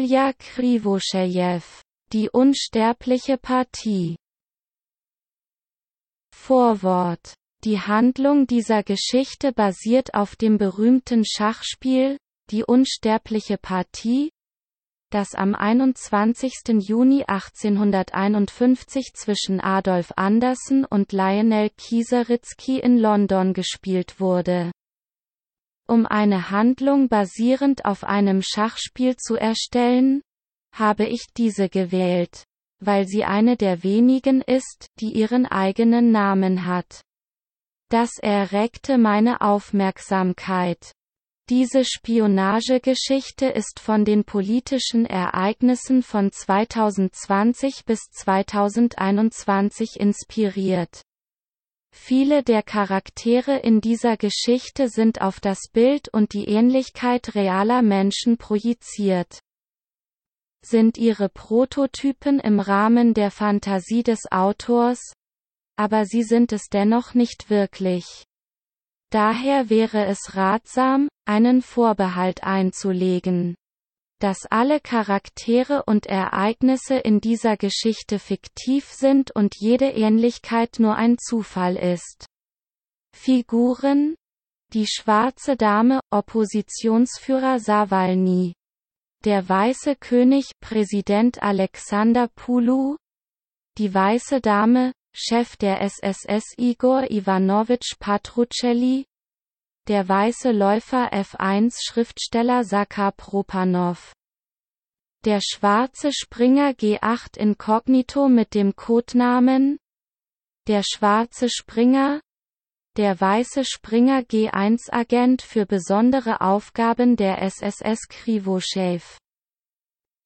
Ilja Krivoschejew, die unsterbliche Partie. Vorwort Die Handlung dieser Geschichte basiert auf dem berühmten Schachspiel, die unsterbliche Partie, das am 21. Juni 1851 zwischen Adolf Andersen und Lionel Kieseritzky in London gespielt wurde. Um eine Handlung basierend auf einem Schachspiel zu erstellen, habe ich diese gewählt, weil sie eine der wenigen ist, die ihren eigenen Namen hat. Das erregte meine Aufmerksamkeit. Diese Spionagegeschichte ist von den politischen Ereignissen von 2020 bis 2021 inspiriert. Viele der Charaktere in dieser Geschichte sind auf das Bild und die Ähnlichkeit realer Menschen projiziert. Sind ihre Prototypen im Rahmen der Fantasie des Autors? Aber sie sind es dennoch nicht wirklich. Daher wäre es ratsam, einen Vorbehalt einzulegen. Dass alle Charaktere und Ereignisse in dieser Geschichte fiktiv sind und jede Ähnlichkeit nur ein Zufall ist. Figuren Die schwarze Dame, Oppositionsführer Sawalny. Der Weiße König, Präsident Alexander Pulu. Die Weiße Dame, Chef der SSS Igor Ivanovich Patrucelli, der weiße Läufer F1 Schriftsteller Sakar Propanov. Der schwarze Springer G8 Inkognito mit dem Codenamen? Der schwarze Springer? Der weiße Springer G1 Agent für besondere Aufgaben der SSS Krivoschew.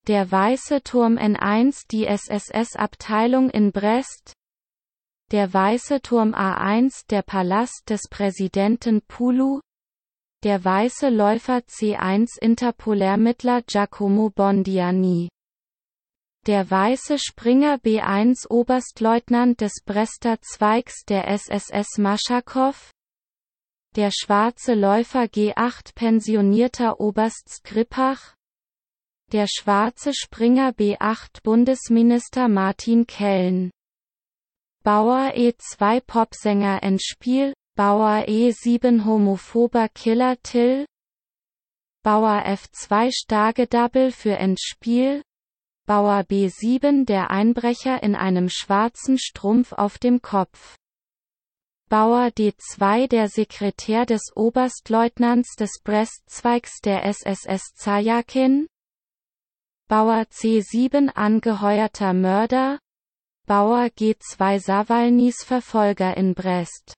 Der Weiße Turm N1 die SSS-Abteilung in Brest der Weiße Turm A1 der Palast des Präsidenten Pulu. Der Weiße Läufer C1 Interpolermittler Giacomo Bondiani. Der Weiße Springer B1 Oberstleutnant des Brester Zweigs der SSS Maschakow der Schwarze Läufer G8 pensionierter Oberst Skripach. Der Schwarze Springer B8 Bundesminister Martin Kellen Bauer E2 Popsänger Endspiel, Bauer E7 homophober Killer Till, Bauer F2 starke Double für Endspiel, Bauer B7 der Einbrecher in einem schwarzen Strumpf auf dem Kopf. Bauer D2 der Sekretär des Oberstleutnants des Brestzweigs der SSS Zajakin. Bauer C7 angeheuerter Mörder, Bauer G2 Sawalnys Verfolger in Brest.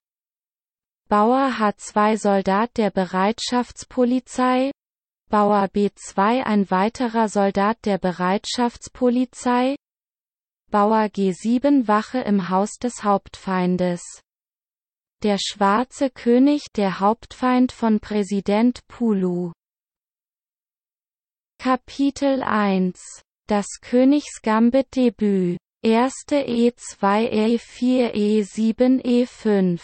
Bauer H2 Soldat der Bereitschaftspolizei, Bauer B2 ein weiterer Soldat der Bereitschaftspolizei, Bauer G7 Wache im Haus des Hauptfeindes. Der schwarze König der Hauptfeind von Präsident Pulu. Kapitel 1 Das Königsgambit Debüt Erste E2 E4 E7 E5.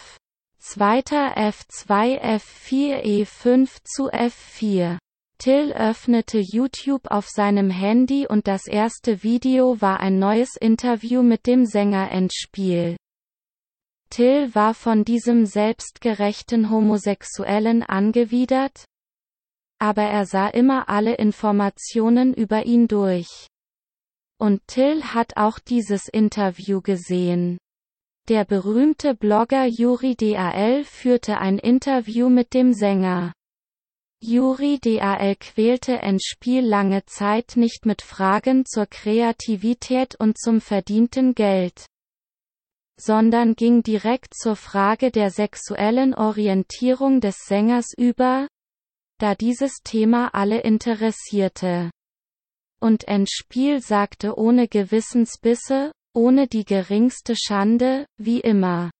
Zweiter F2 F4 E5 zu F4. Till öffnete YouTube auf seinem Handy und das erste Video war ein neues Interview mit dem Sänger Endspiel. Till war von diesem selbstgerechten Homosexuellen angewidert, aber er sah immer alle Informationen über ihn durch. Und Till hat auch dieses Interview gesehen. Der berühmte Blogger Juri DAL führte ein Interview mit dem Sänger. Juri DAL quälte Endspiel lange Zeit nicht mit Fragen zur Kreativität und zum verdienten Geld sondern ging direkt zur Frage der sexuellen Orientierung des Sängers über, da dieses Thema alle interessierte und Endspiel sagte ohne Gewissensbisse, ohne die geringste Schande, wie immer.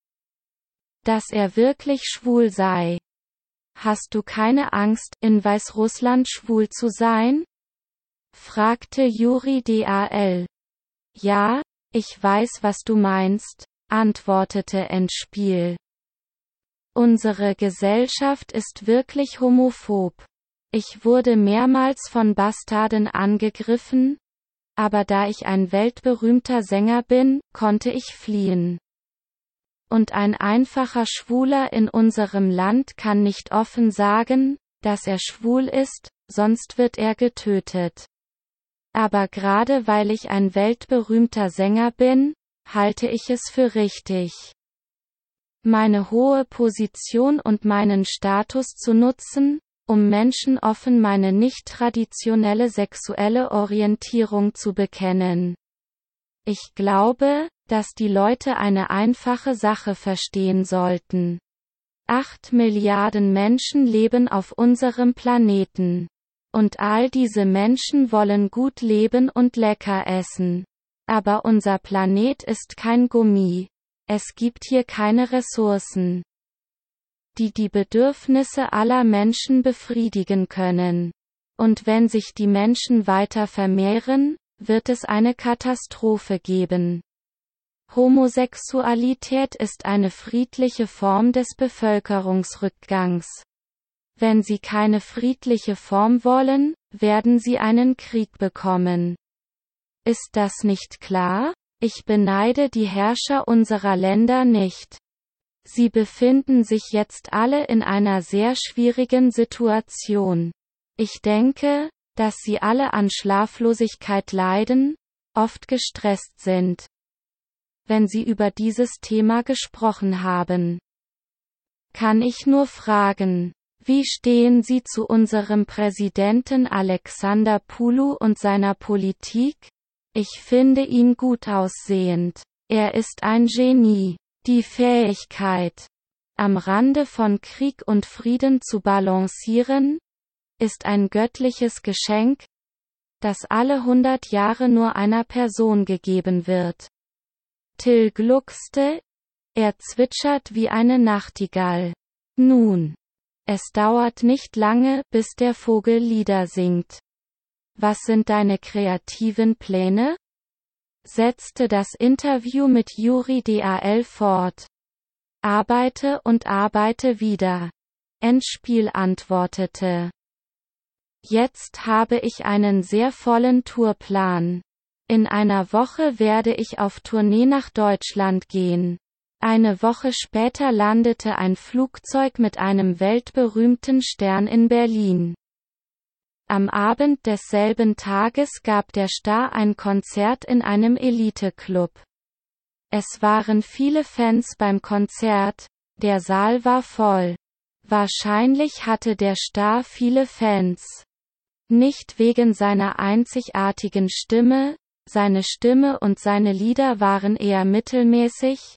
Dass er wirklich schwul sei. Hast du keine Angst, in Weißrussland schwul zu sein? fragte Juri DAL. Ja, ich weiß was du meinst, antwortete Endspiel. Unsere Gesellschaft ist wirklich homophob. Ich wurde mehrmals von Bastarden angegriffen, aber da ich ein weltberühmter Sänger bin, konnte ich fliehen. Und ein einfacher Schwuler in unserem Land kann nicht offen sagen, dass er schwul ist, sonst wird er getötet. Aber gerade weil ich ein weltberühmter Sänger bin, halte ich es für richtig. Meine hohe Position und meinen Status zu nutzen, um Menschen offen meine nicht traditionelle sexuelle Orientierung zu bekennen. Ich glaube, dass die Leute eine einfache Sache verstehen sollten. Acht Milliarden Menschen leben auf unserem Planeten. Und all diese Menschen wollen gut leben und lecker essen. Aber unser Planet ist kein Gummi. Es gibt hier keine Ressourcen die die Bedürfnisse aller Menschen befriedigen können. Und wenn sich die Menschen weiter vermehren, wird es eine Katastrophe geben. Homosexualität ist eine friedliche Form des Bevölkerungsrückgangs. Wenn sie keine friedliche Form wollen, werden sie einen Krieg bekommen. Ist das nicht klar? Ich beneide die Herrscher unserer Länder nicht. Sie befinden sich jetzt alle in einer sehr schwierigen Situation. Ich denke, dass sie alle an Schlaflosigkeit leiden, oft gestresst sind. Wenn sie über dieses Thema gesprochen haben. Kann ich nur fragen, wie stehen Sie zu unserem Präsidenten Alexander Pulu und seiner Politik? Ich finde ihn gut aussehend. Er ist ein Genie. Die Fähigkeit, am Rande von Krieg und Frieden zu balancieren, ist ein göttliches Geschenk, das alle hundert Jahre nur einer Person gegeben wird. Till gluckste, er zwitschert wie eine Nachtigall. Nun. Es dauert nicht lange, bis der Vogel Lieder singt. Was sind deine kreativen Pläne? Setzte das Interview mit Juri Dal fort. Arbeite und arbeite wieder. Endspiel antwortete. Jetzt habe ich einen sehr vollen Tourplan. In einer Woche werde ich auf Tournee nach Deutschland gehen. Eine Woche später landete ein Flugzeug mit einem weltberühmten Stern in Berlin. Am Abend desselben Tages gab der Star ein Konzert in einem Elite-Club. Es waren viele Fans beim Konzert, der Saal war voll. Wahrscheinlich hatte der Star viele Fans. Nicht wegen seiner einzigartigen Stimme, seine Stimme und seine Lieder waren eher mittelmäßig,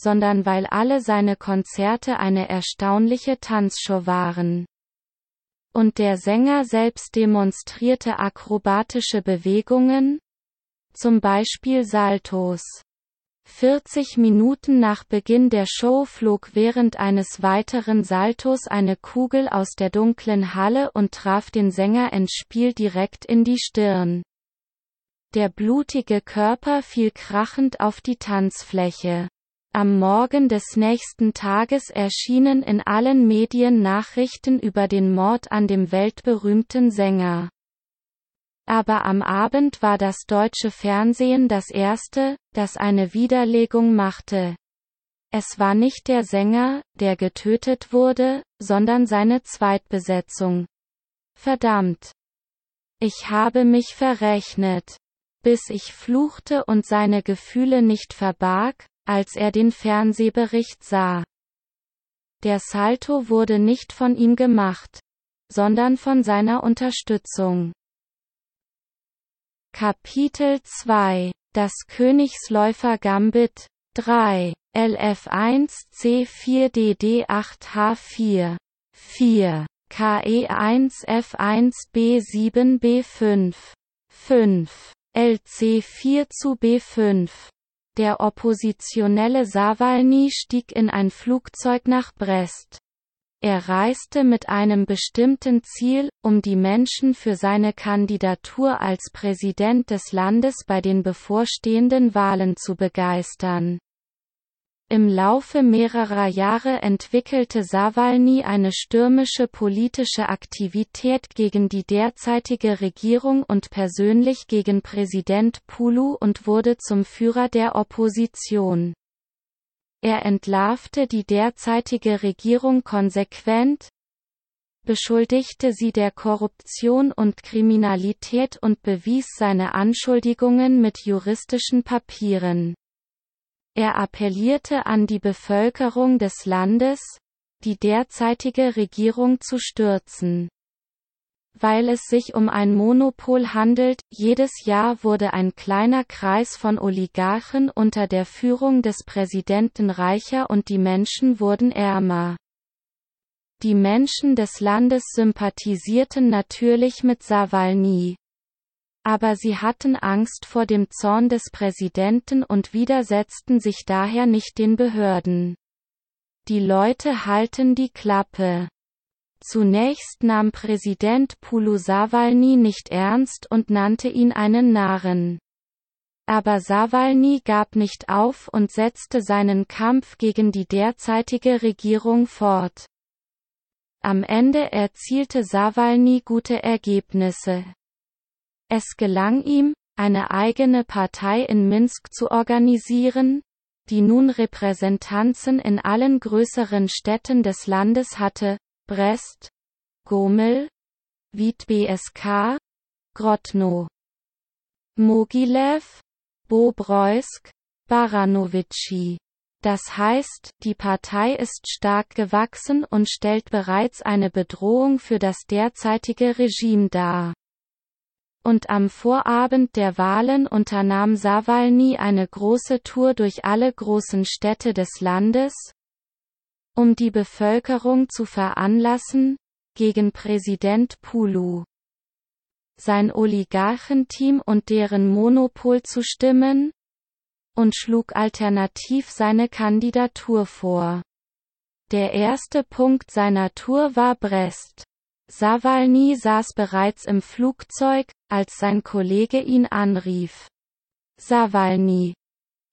sondern weil alle seine Konzerte eine erstaunliche Tanzshow waren und der Sänger selbst demonstrierte akrobatische Bewegungen, zum Beispiel Saltos. 40 Minuten nach Beginn der Show flog während eines weiteren Saltos eine Kugel aus der dunklen Halle und traf den Sänger ins Spiel direkt in die Stirn. Der blutige Körper fiel krachend auf die Tanzfläche. Am Morgen des nächsten Tages erschienen in allen Medien Nachrichten über den Mord an dem weltberühmten Sänger. Aber am Abend war das deutsche Fernsehen das erste, das eine Widerlegung machte. Es war nicht der Sänger, der getötet wurde, sondern seine Zweitbesetzung. Verdammt. Ich habe mich verrechnet. Bis ich fluchte und seine Gefühle nicht verbarg, als er den Fernsehbericht sah. Der Salto wurde nicht von ihm gemacht, sondern von seiner Unterstützung. Kapitel 2 Das Königsläufer Gambit 3 LF1 C4 DD8 H4 4 KE1 F1 B7 B5 5 LC4 zu B5 der oppositionelle Sawalny stieg in ein Flugzeug nach Brest. Er reiste mit einem bestimmten Ziel, um die Menschen für seine Kandidatur als Präsident des Landes bei den bevorstehenden Wahlen zu begeistern. Im Laufe mehrerer Jahre entwickelte Sawalny eine stürmische politische Aktivität gegen die derzeitige Regierung und persönlich gegen Präsident Pulu und wurde zum Führer der Opposition. Er entlarvte die derzeitige Regierung konsequent, beschuldigte sie der Korruption und Kriminalität und bewies seine Anschuldigungen mit juristischen Papieren. Er appellierte an die Bevölkerung des Landes, die derzeitige Regierung zu stürzen. Weil es sich um ein Monopol handelt, jedes Jahr wurde ein kleiner Kreis von Oligarchen unter der Führung des Präsidenten reicher und die Menschen wurden ärmer. Die Menschen des Landes sympathisierten natürlich mit Sawalny aber sie hatten Angst vor dem Zorn des Präsidenten und widersetzten sich daher nicht den Behörden. Die Leute halten die Klappe. Zunächst nahm Präsident Pulu Sawalny nicht ernst und nannte ihn einen Narren. Aber Sawalny gab nicht auf und setzte seinen Kampf gegen die derzeitige Regierung fort. Am Ende erzielte Sawalny gute Ergebnisse. Es gelang ihm, eine eigene Partei in Minsk zu organisieren, die nun Repräsentanzen in allen größeren Städten des Landes hatte, Brest, Gomel, Vitebsk, Grodno, Mogilev, Bobroisk, Baranowitschi. Das heißt, die Partei ist stark gewachsen und stellt bereits eine Bedrohung für das derzeitige Regime dar und am Vorabend der Wahlen unternahm Sawalny eine große Tour durch alle großen Städte des Landes, um die Bevölkerung zu veranlassen, gegen Präsident Pulu sein Oligarchenteam und deren Monopol zu stimmen, und schlug alternativ seine Kandidatur vor. Der erste Punkt seiner Tour war Brest. Sawalny saß bereits im Flugzeug, als sein Kollege ihn anrief. Sawalny.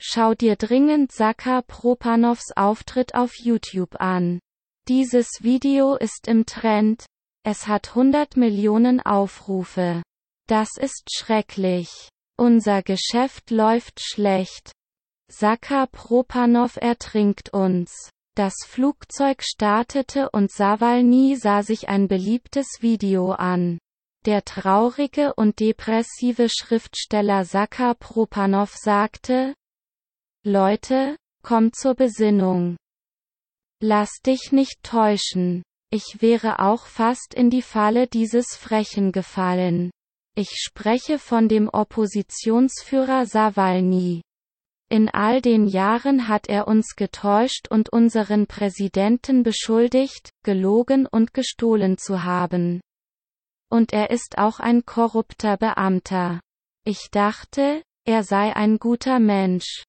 Schau dir dringend Saka Propanows Auftritt auf YouTube an. Dieses Video ist im Trend, es hat 100 Millionen Aufrufe. Das ist schrecklich. Unser Geschäft läuft schlecht. Saka Propanov ertrinkt uns. Das Flugzeug startete und Sawalny sah sich ein beliebtes Video an. Der traurige und depressive Schriftsteller Saka Propanov sagte, Leute, kommt zur Besinnung. Lass dich nicht täuschen. Ich wäre auch fast in die Falle dieses Frechen gefallen. Ich spreche von dem Oppositionsführer Sawalny. In all den Jahren hat er uns getäuscht und unseren Präsidenten beschuldigt, gelogen und gestohlen zu haben. Und er ist auch ein korrupter Beamter. Ich dachte, er sei ein guter Mensch.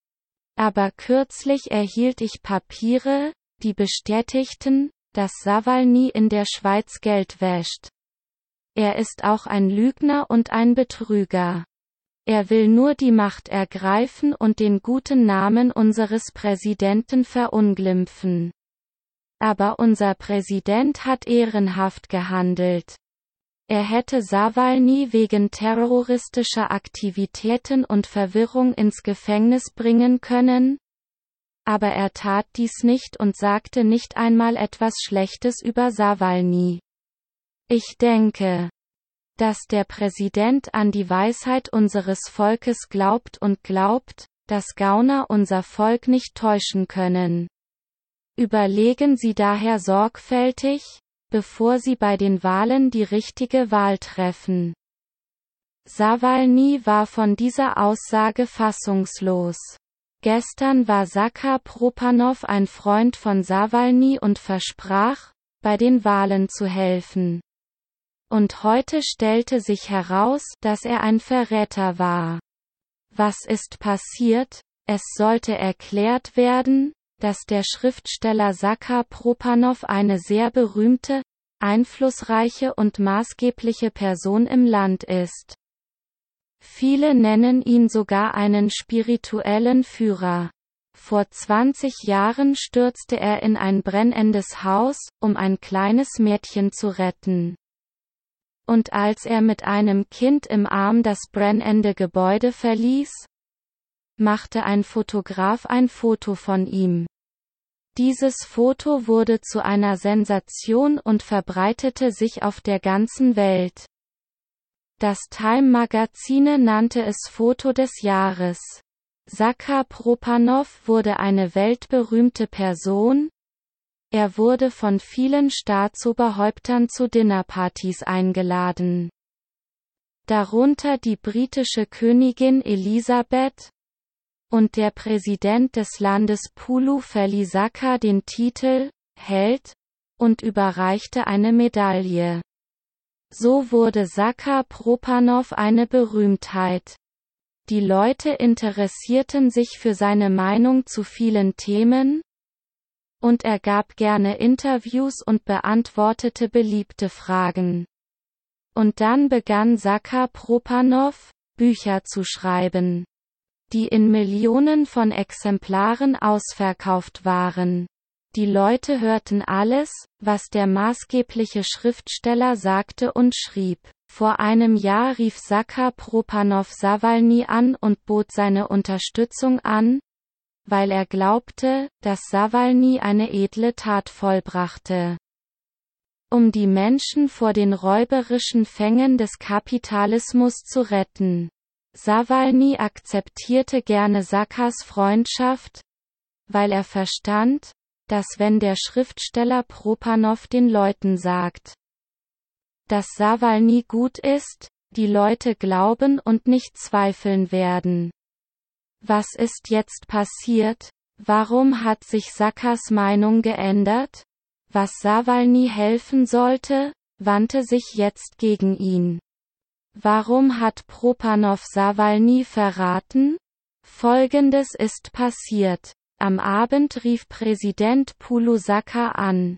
Aber kürzlich erhielt ich Papiere, die bestätigten, dass Sawalny in der Schweiz Geld wäscht. Er ist auch ein Lügner und ein Betrüger. Er will nur die Macht ergreifen und den guten Namen unseres Präsidenten verunglimpfen. Aber unser Präsident hat ehrenhaft gehandelt. Er hätte Sawalny wegen terroristischer Aktivitäten und Verwirrung ins Gefängnis bringen können, aber er tat dies nicht und sagte nicht einmal etwas Schlechtes über Sawalny. Ich denke, dass der Präsident an die Weisheit unseres Volkes glaubt und glaubt, dass Gauner unser Volk nicht täuschen können. Überlegen Sie daher sorgfältig, bevor Sie bei den Wahlen die richtige Wahl treffen. Sawalny war von dieser Aussage fassungslos. Gestern war Saka Propanov ein Freund von Sawalny und versprach, bei den Wahlen zu helfen. Und heute stellte sich heraus, dass er ein Verräter war. Was ist passiert? Es sollte erklärt werden, dass der Schriftsteller Saka Propanov eine sehr berühmte, einflussreiche und maßgebliche Person im Land ist. Viele nennen ihn sogar einen spirituellen Führer. Vor 20 Jahren stürzte er in ein brennendes Haus, um ein kleines Mädchen zu retten. Und als er mit einem Kind im Arm das brennende Gebäude verließ, machte ein Fotograf ein Foto von ihm. Dieses Foto wurde zu einer Sensation und verbreitete sich auf der ganzen Welt. Das Time Magazine nannte es Foto des Jahres. Sakar Propanov wurde eine weltberühmte Person. Er wurde von vielen Staatsoberhäuptern zu Dinnerpartys eingeladen. Darunter die britische Königin Elisabeth, und der Präsident des Landes Pulu verlieh Sakar den Titel Held und überreichte eine Medaille. So wurde Sakar Propanov eine Berühmtheit. Die Leute interessierten sich für seine Meinung zu vielen Themen, und er gab gerne Interviews und beantwortete beliebte Fragen. Und dann begann Sakar Propanov, Bücher zu schreiben, die in Millionen von Exemplaren ausverkauft waren. Die Leute hörten alles, was der maßgebliche Schriftsteller sagte und schrieb. Vor einem Jahr rief Sakar Propanov Sawalny an und bot seine Unterstützung an, weil er glaubte, dass Sawalny eine edle Tat vollbrachte. Um die Menschen vor den räuberischen Fängen des Kapitalismus zu retten. Sawalny akzeptierte gerne Sakars Freundschaft, weil er verstand, dass wenn der Schriftsteller Propanov den Leuten sagt, dass Sawalny gut ist, die Leute glauben und nicht zweifeln werden. Was ist jetzt passiert? Warum hat sich Sakas Meinung geändert? Was Sawalny helfen sollte, wandte sich jetzt gegen ihn. Warum hat Propanov Sawalny verraten? Folgendes ist passiert. Am Abend rief Präsident Pulusaka an.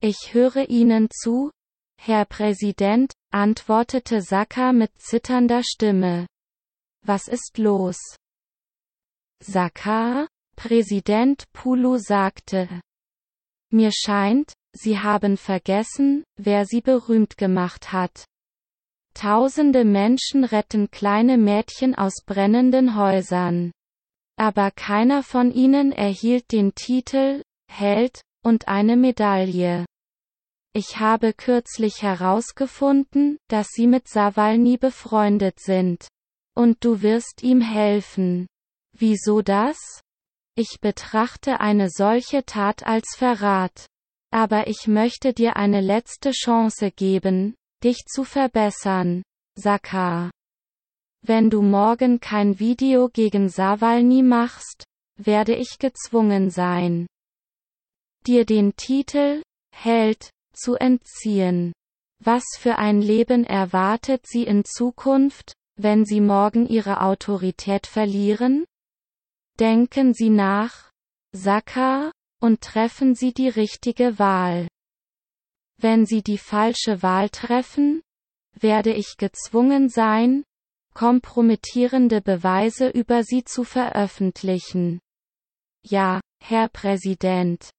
Ich höre Ihnen zu, Herr Präsident, antwortete Saka mit zitternder Stimme. Was ist los? Saka? Präsident Pulu sagte. Mir scheint, Sie haben vergessen, wer Sie berühmt gemacht hat. Tausende Menschen retten kleine Mädchen aus brennenden Häusern. Aber keiner von ihnen erhielt den Titel, Held, und eine Medaille. Ich habe kürzlich herausgefunden, dass Sie mit Sawalny befreundet sind. Und du wirst ihm helfen. Wieso das? Ich betrachte eine solche Tat als Verrat. Aber ich möchte dir eine letzte Chance geben, dich zu verbessern. Sakar. Wenn du morgen kein Video gegen Sawalny machst, werde ich gezwungen sein, dir den Titel, Held, zu entziehen. Was für ein Leben erwartet sie in Zukunft, wenn sie morgen ihre Autorität verlieren? Denken Sie nach, Saka, und treffen Sie die richtige Wahl. Wenn Sie die falsche Wahl treffen, werde ich gezwungen sein, kompromittierende Beweise über Sie zu veröffentlichen. Ja, Herr Präsident.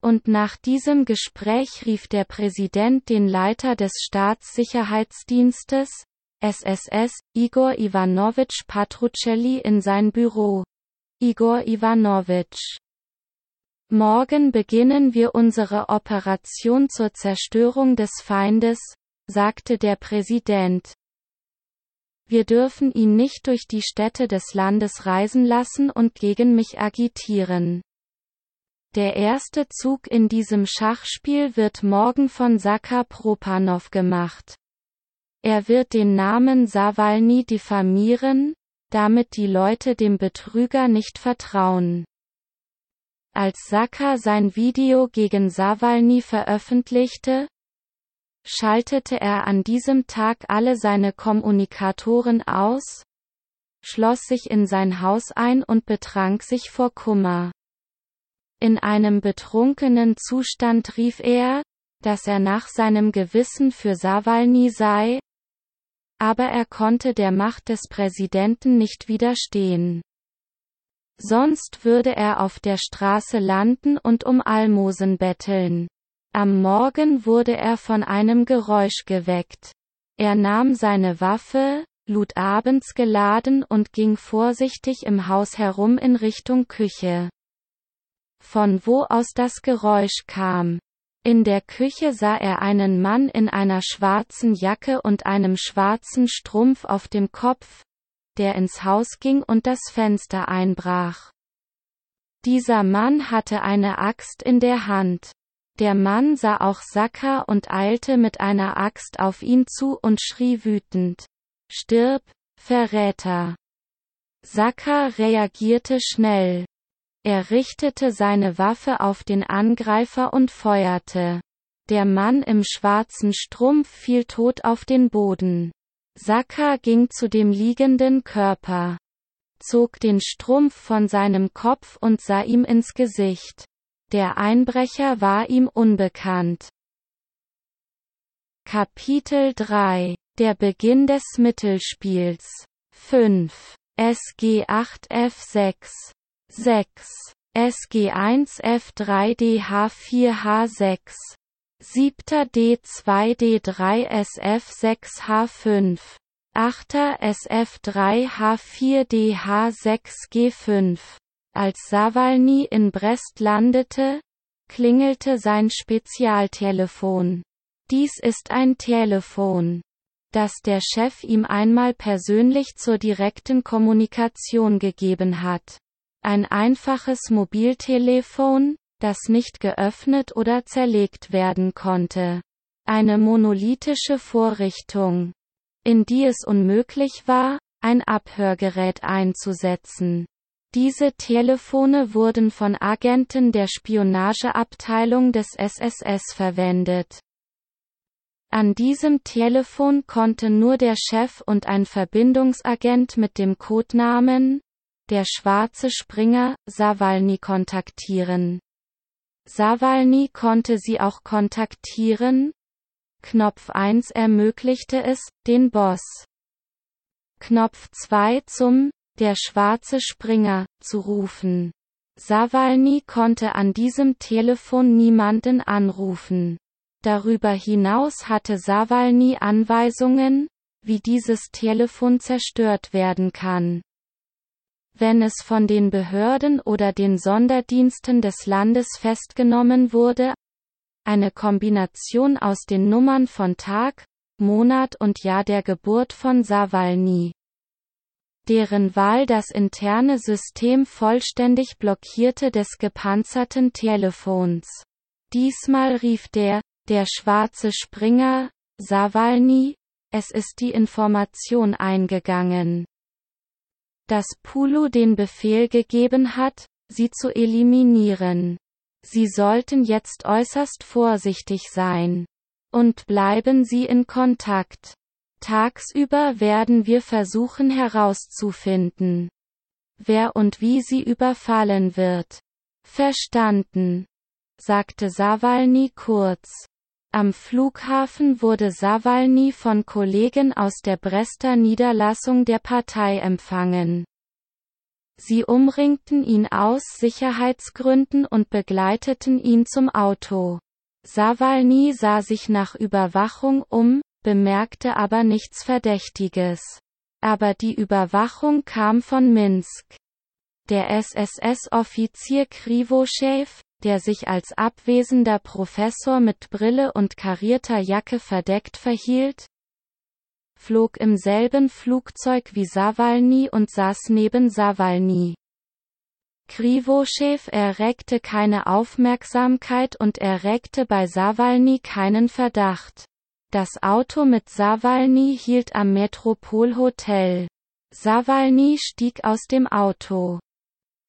Und nach diesem Gespräch rief der Präsident den Leiter des Staatssicherheitsdienstes, SSS, Igor Ivanovich Patrucelli in sein Büro. Igor Ivanovich. Morgen beginnen wir unsere Operation zur Zerstörung des Feindes, sagte der Präsident. Wir dürfen ihn nicht durch die Städte des Landes reisen lassen und gegen mich agitieren. Der erste Zug in diesem Schachspiel wird morgen von Sakar Propanov gemacht. Er wird den Namen Sawalny diffamieren, damit die Leute dem Betrüger nicht vertrauen. Als Sakar sein Video gegen Sawalny veröffentlichte, schaltete er an diesem Tag alle seine Kommunikatoren aus, schloss sich in sein Haus ein und betrank sich vor Kummer. In einem betrunkenen Zustand rief er, dass er nach seinem Gewissen für Sawalny sei, aber er konnte der Macht des Präsidenten nicht widerstehen. sonst würde er auf der Straße landen und um Almosen betteln. Am Morgen wurde er von einem Geräusch geweckt. Er nahm seine Waffe, lud abends geladen und ging vorsichtig im Haus herum in Richtung Küche. Von wo aus das Geräusch kam. In der Küche sah er einen Mann in einer schwarzen Jacke und einem schwarzen Strumpf auf dem Kopf, der ins Haus ging und das Fenster einbrach. Dieser Mann hatte eine Axt in der Hand. Der Mann sah auch Saka und eilte mit einer Axt auf ihn zu und schrie wütend. Stirb, Verräter! Saka reagierte schnell. Er richtete seine Waffe auf den Angreifer und feuerte. Der Mann im schwarzen Strumpf fiel tot auf den Boden. Saka ging zu dem liegenden Körper, zog den Strumpf von seinem Kopf und sah ihm ins Gesicht. Der Einbrecher war ihm unbekannt. Kapitel 3 Der Beginn des Mittelspiels 5 SG 8 F6 6 SG 1 F3 DH 4 H6 7. D2 D3 SF 6 H5 8. SF 3 H4 DH 6 G5 als Sawalny in Brest landete, klingelte sein Spezialtelefon. Dies ist ein Telefon, das der Chef ihm einmal persönlich zur direkten Kommunikation gegeben hat. Ein einfaches Mobiltelefon, das nicht geöffnet oder zerlegt werden konnte. Eine monolithische Vorrichtung, in die es unmöglich war, ein Abhörgerät einzusetzen. Diese Telefone wurden von Agenten der Spionageabteilung des SSS verwendet. An diesem Telefon konnte nur der Chef und ein Verbindungsagent mit dem Codenamen der schwarze Springer Sawalny kontaktieren. Sawalny konnte sie auch kontaktieren. Knopf 1 ermöglichte es, den Boss. Knopf 2 zum der schwarze Springer, zu rufen. Sawalny konnte an diesem Telefon niemanden anrufen. Darüber hinaus hatte Sawalny Anweisungen, wie dieses Telefon zerstört werden kann. Wenn es von den Behörden oder den Sonderdiensten des Landes festgenommen wurde, eine Kombination aus den Nummern von Tag, Monat und Jahr der Geburt von Sawalny deren Wahl das interne System vollständig blockierte des gepanzerten Telefons. Diesmal rief der, der schwarze Springer, Sawalny, es ist die Information eingegangen. Dass Pulu den Befehl gegeben hat, sie zu eliminieren. Sie sollten jetzt äußerst vorsichtig sein. Und bleiben Sie in Kontakt. Tagsüber werden wir versuchen herauszufinden, wer und wie sie überfallen wird. Verstanden, sagte Sawalny kurz. Am Flughafen wurde Sawalny von Kollegen aus der Brester Niederlassung der Partei empfangen. Sie umringten ihn aus Sicherheitsgründen und begleiteten ihn zum Auto. Sawalny sah sich nach Überwachung um, bemerkte aber nichts Verdächtiges. Aber die Überwachung kam von Minsk. Der SSS-Offizier Krivoschew, der sich als abwesender Professor mit Brille und karierter Jacke verdeckt verhielt, flog im selben Flugzeug wie Sawalny und saß neben Sawalny. Krivoschew erregte keine Aufmerksamkeit und erregte bei Sawalny keinen Verdacht. Das Auto mit Sawalny hielt am Metropolhotel. Sawalny stieg aus dem Auto.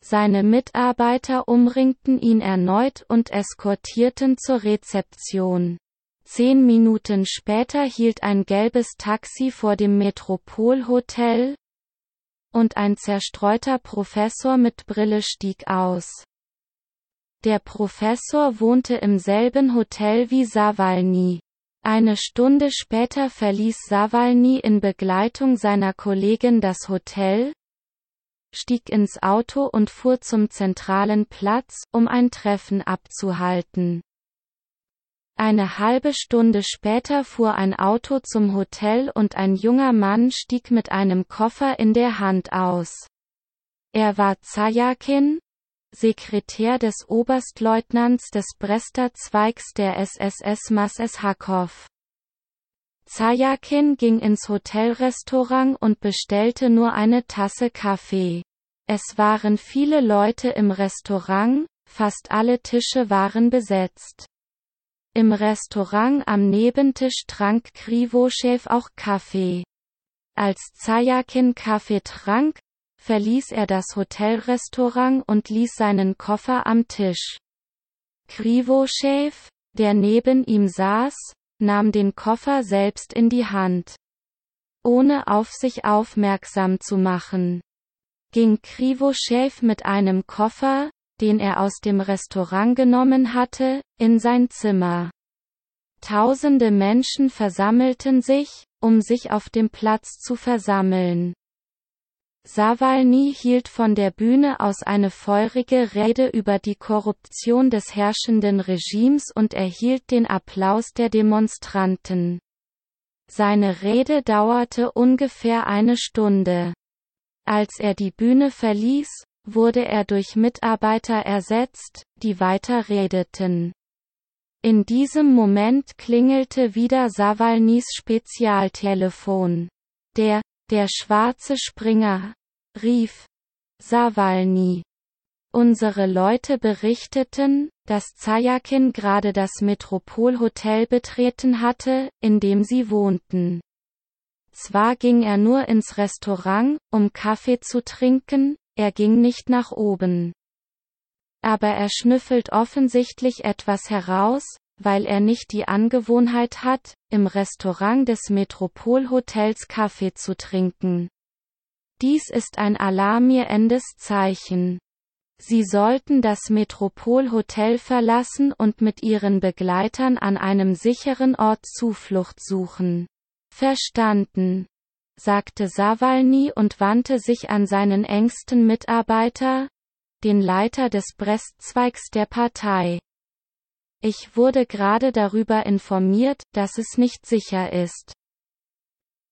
Seine Mitarbeiter umringten ihn erneut und eskortierten zur Rezeption. Zehn Minuten später hielt ein gelbes Taxi vor dem Metropolhotel, und ein zerstreuter Professor mit Brille stieg aus. Der Professor wohnte im selben Hotel wie Sawalny. Eine Stunde später verließ Sawalny in Begleitung seiner Kollegin das Hotel. Stieg ins Auto und fuhr zum zentralen Platz, um ein Treffen abzuhalten. Eine halbe Stunde später fuhr ein Auto zum Hotel und ein junger Mann stieg mit einem Koffer in der Hand aus. Er war Zajakin, Sekretär des Oberstleutnants des Brester Zweigs der SSS Masses Hakow. Zajakin ging ins Hotelrestaurant und bestellte nur eine Tasse Kaffee. Es waren viele Leute im Restaurant, fast alle Tische waren besetzt. Im Restaurant am Nebentisch trank Krivoschew auch Kaffee. Als Zajakin Kaffee trank, verließ er das Hotelrestaurant und ließ seinen Koffer am Tisch. Krivoschew, der neben ihm saß, nahm den Koffer selbst in die Hand. Ohne auf sich aufmerksam zu machen. Ging Krivoschew mit einem Koffer, den er aus dem Restaurant genommen hatte, in sein Zimmer. Tausende Menschen versammelten sich, um sich auf dem Platz zu versammeln. Sawalny hielt von der Bühne aus eine feurige Rede über die Korruption des herrschenden Regimes und erhielt den Applaus der Demonstranten. Seine Rede dauerte ungefähr eine Stunde. Als er die Bühne verließ, wurde er durch Mitarbeiter ersetzt, die weiter redeten. In diesem Moment klingelte wieder Sawalnys Spezialtelefon. Der, der schwarze Springer, rief Sawalny. Unsere Leute berichteten, dass Zajakin gerade das Metropolhotel betreten hatte, in dem sie wohnten. Zwar ging er nur ins Restaurant, um Kaffee zu trinken, er ging nicht nach oben. Aber er schnüffelt offensichtlich etwas heraus, weil er nicht die Angewohnheit hat, im Restaurant des Metropolhotels Kaffee zu trinken. Dies ist ein alarmierendes Zeichen. Sie sollten das Metropolhotel verlassen und mit ihren Begleitern an einem sicheren Ort Zuflucht suchen. Verstanden sagte Sawalny und wandte sich an seinen engsten Mitarbeiter, den Leiter des Brestzweigs der Partei. Ich wurde gerade darüber informiert, dass es nicht sicher ist,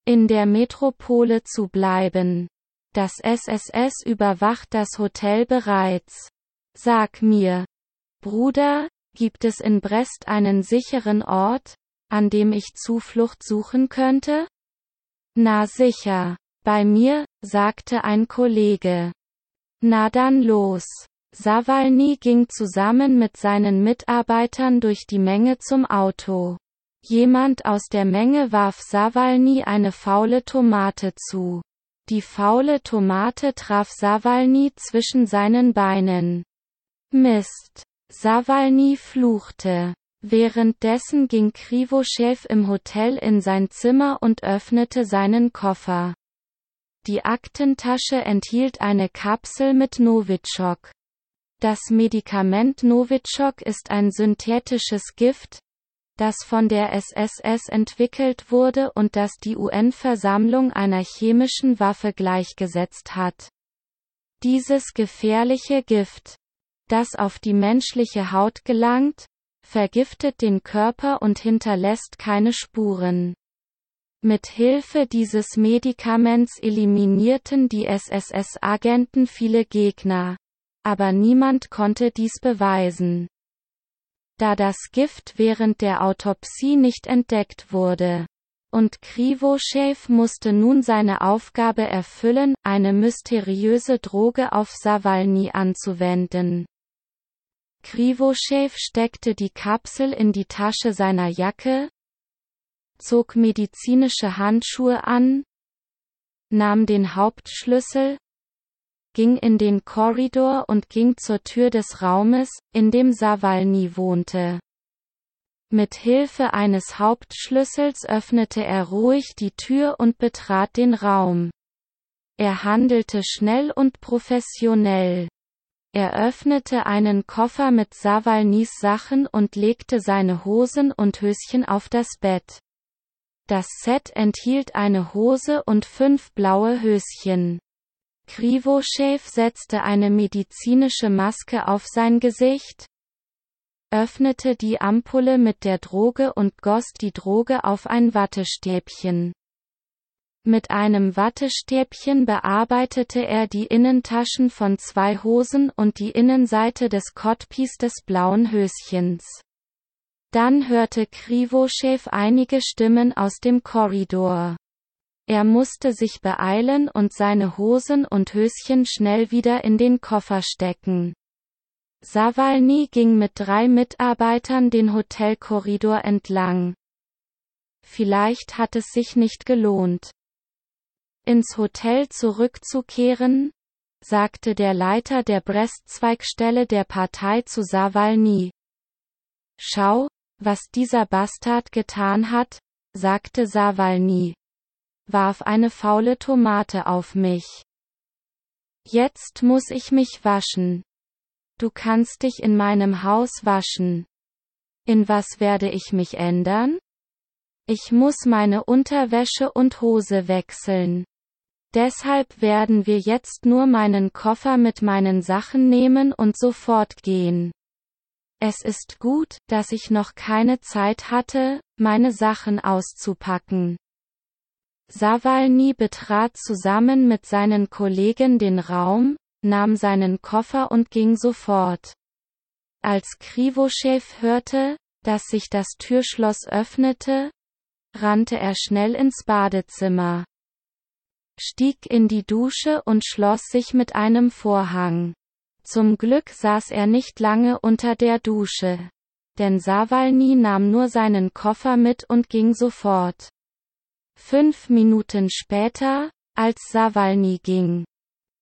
in der Metropole zu bleiben. Das SSS überwacht das Hotel bereits. Sag mir, Bruder, gibt es in Brest einen sicheren Ort, an dem ich Zuflucht suchen könnte? Na sicher. Bei mir, sagte ein Kollege. Na dann los. Sawalny ging zusammen mit seinen Mitarbeitern durch die Menge zum Auto. Jemand aus der Menge warf Sawalny eine faule Tomate zu. Die faule Tomate traf Sawalny zwischen seinen Beinen. Mist. Sawalny fluchte. Währenddessen ging Krivoschew im Hotel in sein Zimmer und öffnete seinen Koffer. Die Aktentasche enthielt eine Kapsel mit Novichok. Das Medikament Novichok ist ein synthetisches Gift, das von der SSS entwickelt wurde und das die UN-Versammlung einer chemischen Waffe gleichgesetzt hat. Dieses gefährliche Gift, das auf die menschliche Haut gelangt, vergiftet den Körper und hinterlässt keine Spuren. Mit Hilfe dieses Medikaments eliminierten die SSS-Agenten viele Gegner. Aber niemand konnte dies beweisen. Da das Gift während der Autopsie nicht entdeckt wurde. Und Krivoschew musste nun seine Aufgabe erfüllen, eine mysteriöse Droge auf Sawalny anzuwenden. Krivoschew steckte die Kapsel in die Tasche seiner Jacke, zog medizinische Handschuhe an, nahm den Hauptschlüssel, ging in den Korridor und ging zur Tür des Raumes, in dem Sawalny wohnte. Mit Hilfe eines Hauptschlüssels öffnete er ruhig die Tür und betrat den Raum. Er handelte schnell und professionell. Er öffnete einen Koffer mit Sawalnys Sachen und legte seine Hosen und Höschen auf das Bett. Das Set enthielt eine Hose und fünf blaue Höschen. Krivoschew setzte eine medizinische Maske auf sein Gesicht, öffnete die Ampulle mit der Droge und goss die Droge auf ein Wattestäbchen. Mit einem Wattestäbchen bearbeitete er die Innentaschen von zwei Hosen und die Innenseite des Cottpiece des blauen Höschens. Dann hörte Krivoschew einige Stimmen aus dem Korridor. Er musste sich beeilen und seine Hosen und Höschen schnell wieder in den Koffer stecken. Sawalny ging mit drei Mitarbeitern den Hotelkorridor entlang. Vielleicht hat es sich nicht gelohnt. Ins Hotel zurückzukehren, sagte der Leiter der Brest-Zweigstelle der Partei zu Sawalny. Schau, was dieser Bastard getan hat, sagte Sawalny. Warf eine faule Tomate auf mich. Jetzt muss ich mich waschen. Du kannst dich in meinem Haus waschen. In was werde ich mich ändern? Ich muss meine Unterwäsche und Hose wechseln. Deshalb werden wir jetzt nur meinen Koffer mit meinen Sachen nehmen und sofort gehen. Es ist gut, dass ich noch keine Zeit hatte, meine Sachen auszupacken. Sawalny betrat zusammen mit seinen Kollegen den Raum, nahm seinen Koffer und ging sofort. Als Krivoschew hörte, dass sich das Türschloss öffnete, rannte er schnell ins Badezimmer, stieg in die Dusche und schloss sich mit einem Vorhang. Zum Glück saß er nicht lange unter der Dusche. Denn Sawalny nahm nur seinen Koffer mit und ging sofort. Fünf Minuten später, als Sawalny ging,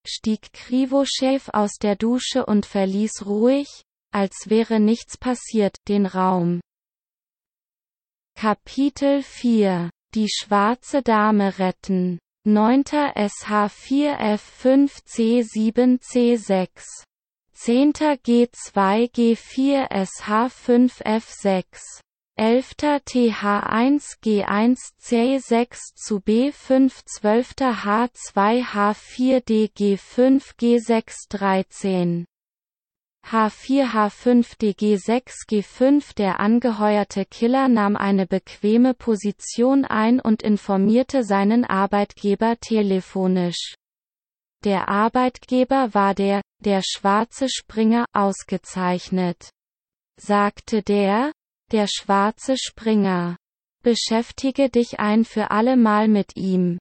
stieg Krivoschew aus der Dusche und verließ ruhig, als wäre nichts passiert, den Raum. Kapitel 4 Die schwarze Dame retten 9. SH4F5 C7 C6 10. G2 G4 SH5F6 11. TH1 G1 C6 zu B5 12. H2 H4 DG5 G6 13 H4 H5 DG6 G5 Der angeheuerte Killer nahm eine bequeme Position ein und informierte seinen Arbeitgeber telefonisch. Der Arbeitgeber war der, der schwarze Springer, ausgezeichnet. Sagte der, der schwarze Springer. Beschäftige dich ein für allemal mit ihm.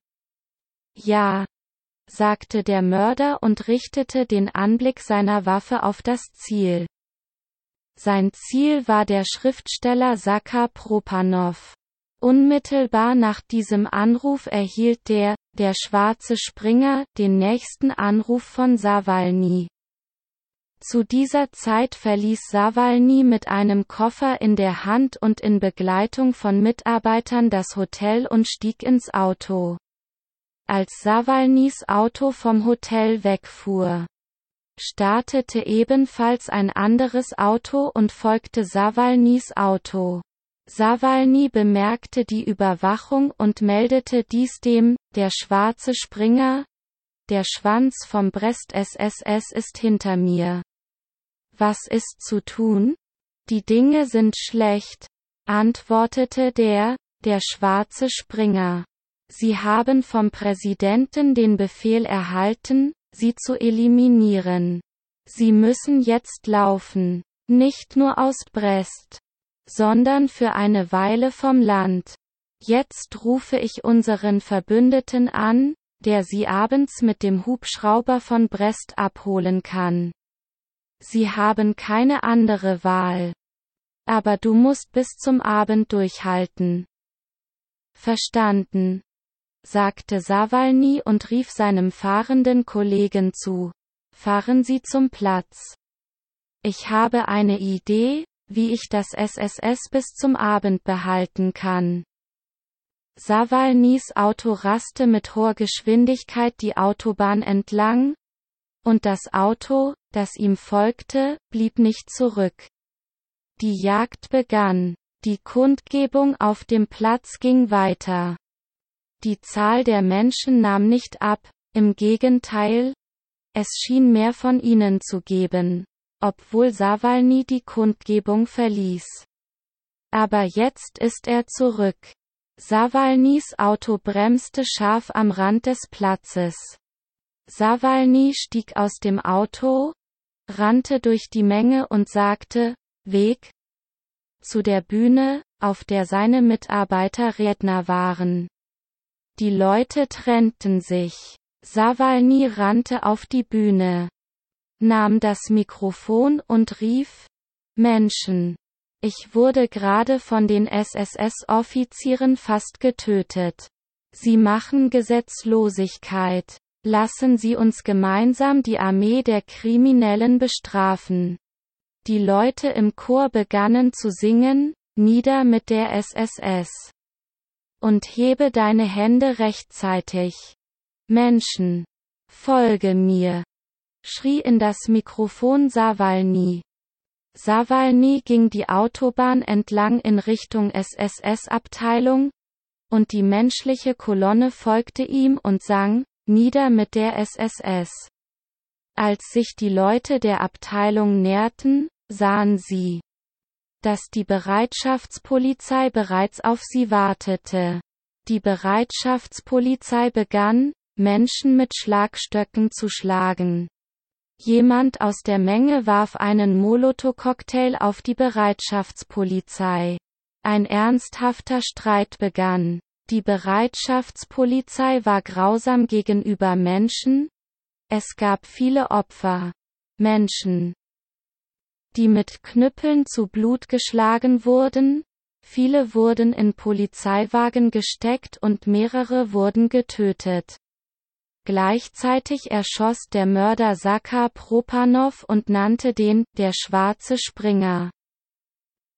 Ja, sagte der Mörder und richtete den Anblick seiner Waffe auf das Ziel. Sein Ziel war der Schriftsteller Saka Propanov. Unmittelbar nach diesem Anruf erhielt der, der schwarze Springer, den nächsten Anruf von Sawalny. Zu dieser Zeit verließ Sawalny mit einem Koffer in der Hand und in Begleitung von Mitarbeitern das Hotel und stieg ins Auto. Als Sawalnys Auto vom Hotel wegfuhr, startete ebenfalls ein anderes Auto und folgte Sawalnys Auto. Sawalny bemerkte die Überwachung und meldete dies dem, der schwarze Springer, der Schwanz vom Brest SSS ist hinter mir. Was ist zu tun? Die Dinge sind schlecht, antwortete der, der schwarze Springer. Sie haben vom Präsidenten den Befehl erhalten, sie zu eliminieren. Sie müssen jetzt laufen, nicht nur aus Brest sondern für eine Weile vom Land. Jetzt rufe ich unseren Verbündeten an, der sie abends mit dem Hubschrauber von Brest abholen kann. Sie haben keine andere Wahl. Aber du musst bis zum Abend durchhalten. Verstanden, sagte Sawalny und rief seinem fahrenden Kollegen zu. Fahren Sie zum Platz. Ich habe eine Idee, wie ich das SSS bis zum Abend behalten kann. Sawalnys Auto raste mit hoher Geschwindigkeit die Autobahn entlang, und das Auto, das ihm folgte, blieb nicht zurück. Die Jagd begann. Die Kundgebung auf dem Platz ging weiter. Die Zahl der Menschen nahm nicht ab, im Gegenteil, Es schien mehr von ihnen zu geben, obwohl Sawalny die Kundgebung verließ. Aber jetzt ist er zurück. Sawalnys Auto bremste scharf am Rand des Platzes. Sawalny stieg aus dem Auto, rannte durch die Menge und sagte, Weg, zu der Bühne, auf der seine Mitarbeiter Redner waren. Die Leute trennten sich. Sawalny rannte auf die Bühne, nahm das Mikrofon und rief, Menschen. Ich wurde gerade von den SSS-Offizieren fast getötet. Sie machen Gesetzlosigkeit. Lassen Sie uns gemeinsam die Armee der Kriminellen bestrafen. Die Leute im Chor begannen zu singen, Nieder mit der SSS. Und hebe deine Hände rechtzeitig. Menschen. Folge mir. schrie in das Mikrofon Sawalny. Sawalny ging die Autobahn entlang in Richtung SSS-Abteilung, und die menschliche Kolonne folgte ihm und sang, Nieder mit der SSS. Als sich die Leute der Abteilung näherten, sahen sie, dass die Bereitschaftspolizei bereits auf sie wartete. Die Bereitschaftspolizei begann, Menschen mit Schlagstöcken zu schlagen. Jemand aus der Menge warf einen Molotow-Cocktail auf die Bereitschaftspolizei. Ein ernsthafter Streit begann. Die Bereitschaftspolizei war grausam gegenüber Menschen, es gab viele Opfer. Menschen, die mit Knüppeln zu Blut geschlagen wurden, viele wurden in Polizeiwagen gesteckt und mehrere wurden getötet. Gleichzeitig erschoss der Mörder Sakar Propanov und nannte den, der schwarze Springer.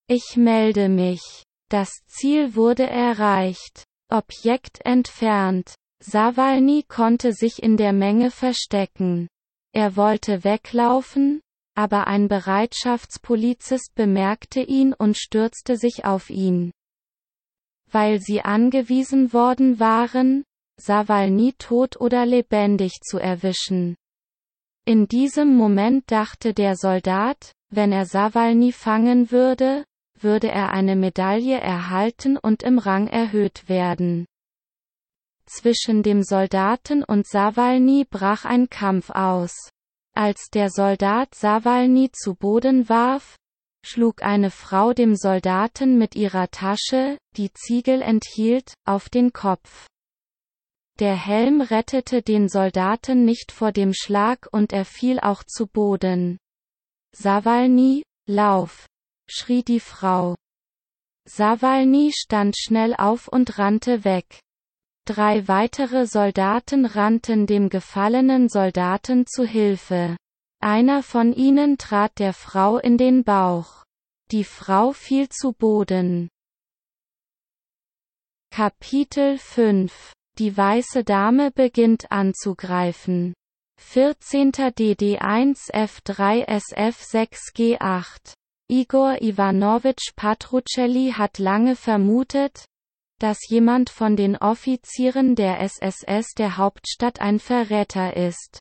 Ich melde mich. Das Ziel wurde erreicht. Objekt entfernt. Sawalny konnte sich in der Menge verstecken. Er wollte weglaufen, aber ein Bereitschaftspolizist bemerkte ihn und stürzte sich auf ihn. Weil sie angewiesen worden waren, Sawalny tot oder lebendig zu erwischen. In diesem Moment dachte der Soldat, wenn er Sawalny fangen würde, würde er eine Medaille erhalten und im Rang erhöht werden. Zwischen dem Soldaten und Sawalny brach ein Kampf aus. Als der Soldat Sawalny zu Boden warf, schlug eine Frau dem Soldaten mit ihrer Tasche, die Ziegel enthielt, auf den Kopf. Der Helm rettete den Soldaten nicht vor dem Schlag und er fiel auch zu Boden. Sawalny, lauf! Schrie die Frau. Sawalny stand schnell auf und rannte weg. Drei weitere Soldaten rannten dem gefallenen Soldaten zu Hilfe. Einer von ihnen trat der Frau in den Bauch. Die Frau fiel zu Boden. Kapitel 5 Die weiße Dame beginnt anzugreifen. 14. DD1 F3 SF 6 G8 Igor Ivanovich Patrucelli hat lange vermutet, dass jemand von den Offizieren der SSS der Hauptstadt ein Verräter ist,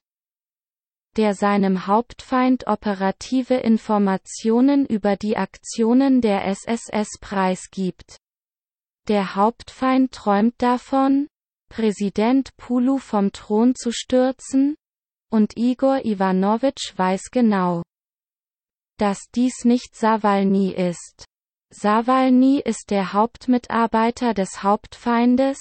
der seinem Hauptfeind operative Informationen über die Aktionen der SSS preisgibt. Der Hauptfeind träumt davon, Präsident Pulu vom Thron zu stürzen, und Igor Ivanovich weiß genau, dass dies nicht Sawalny ist. Sawalny ist der Hauptmitarbeiter des Hauptfeindes,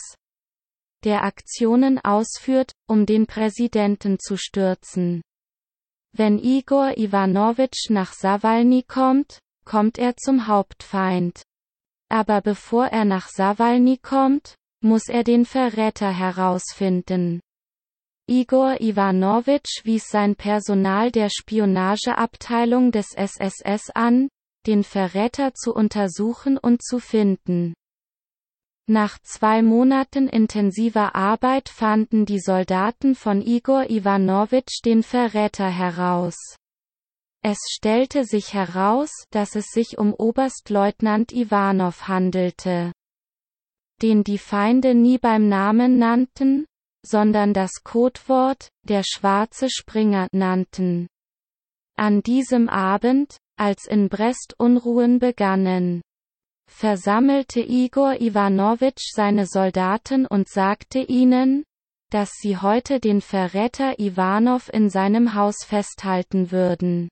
der Aktionen ausführt, um den Präsidenten zu stürzen. Wenn Igor Ivanovich nach Sawalny kommt, kommt er zum Hauptfeind. Aber bevor er nach Sawalny kommt, muss er den Verräter herausfinden. Igor Ivanovich wies sein Personal der Spionageabteilung des SSS an, den Verräter zu untersuchen und zu finden. Nach zwei Monaten intensiver Arbeit fanden die Soldaten von Igor Ivanovich den Verräter heraus. Es stellte sich heraus, dass es sich um Oberstleutnant Ivanov handelte. Den die Feinde nie beim Namen nannten, sondern das Codewort, der schwarze Springer, nannten. An diesem Abend, als in Brest Unruhen begannen, versammelte Igor Iwanowitsch seine Soldaten und sagte ihnen, dass sie heute den Verräter Iwanow in seinem Haus festhalten würden.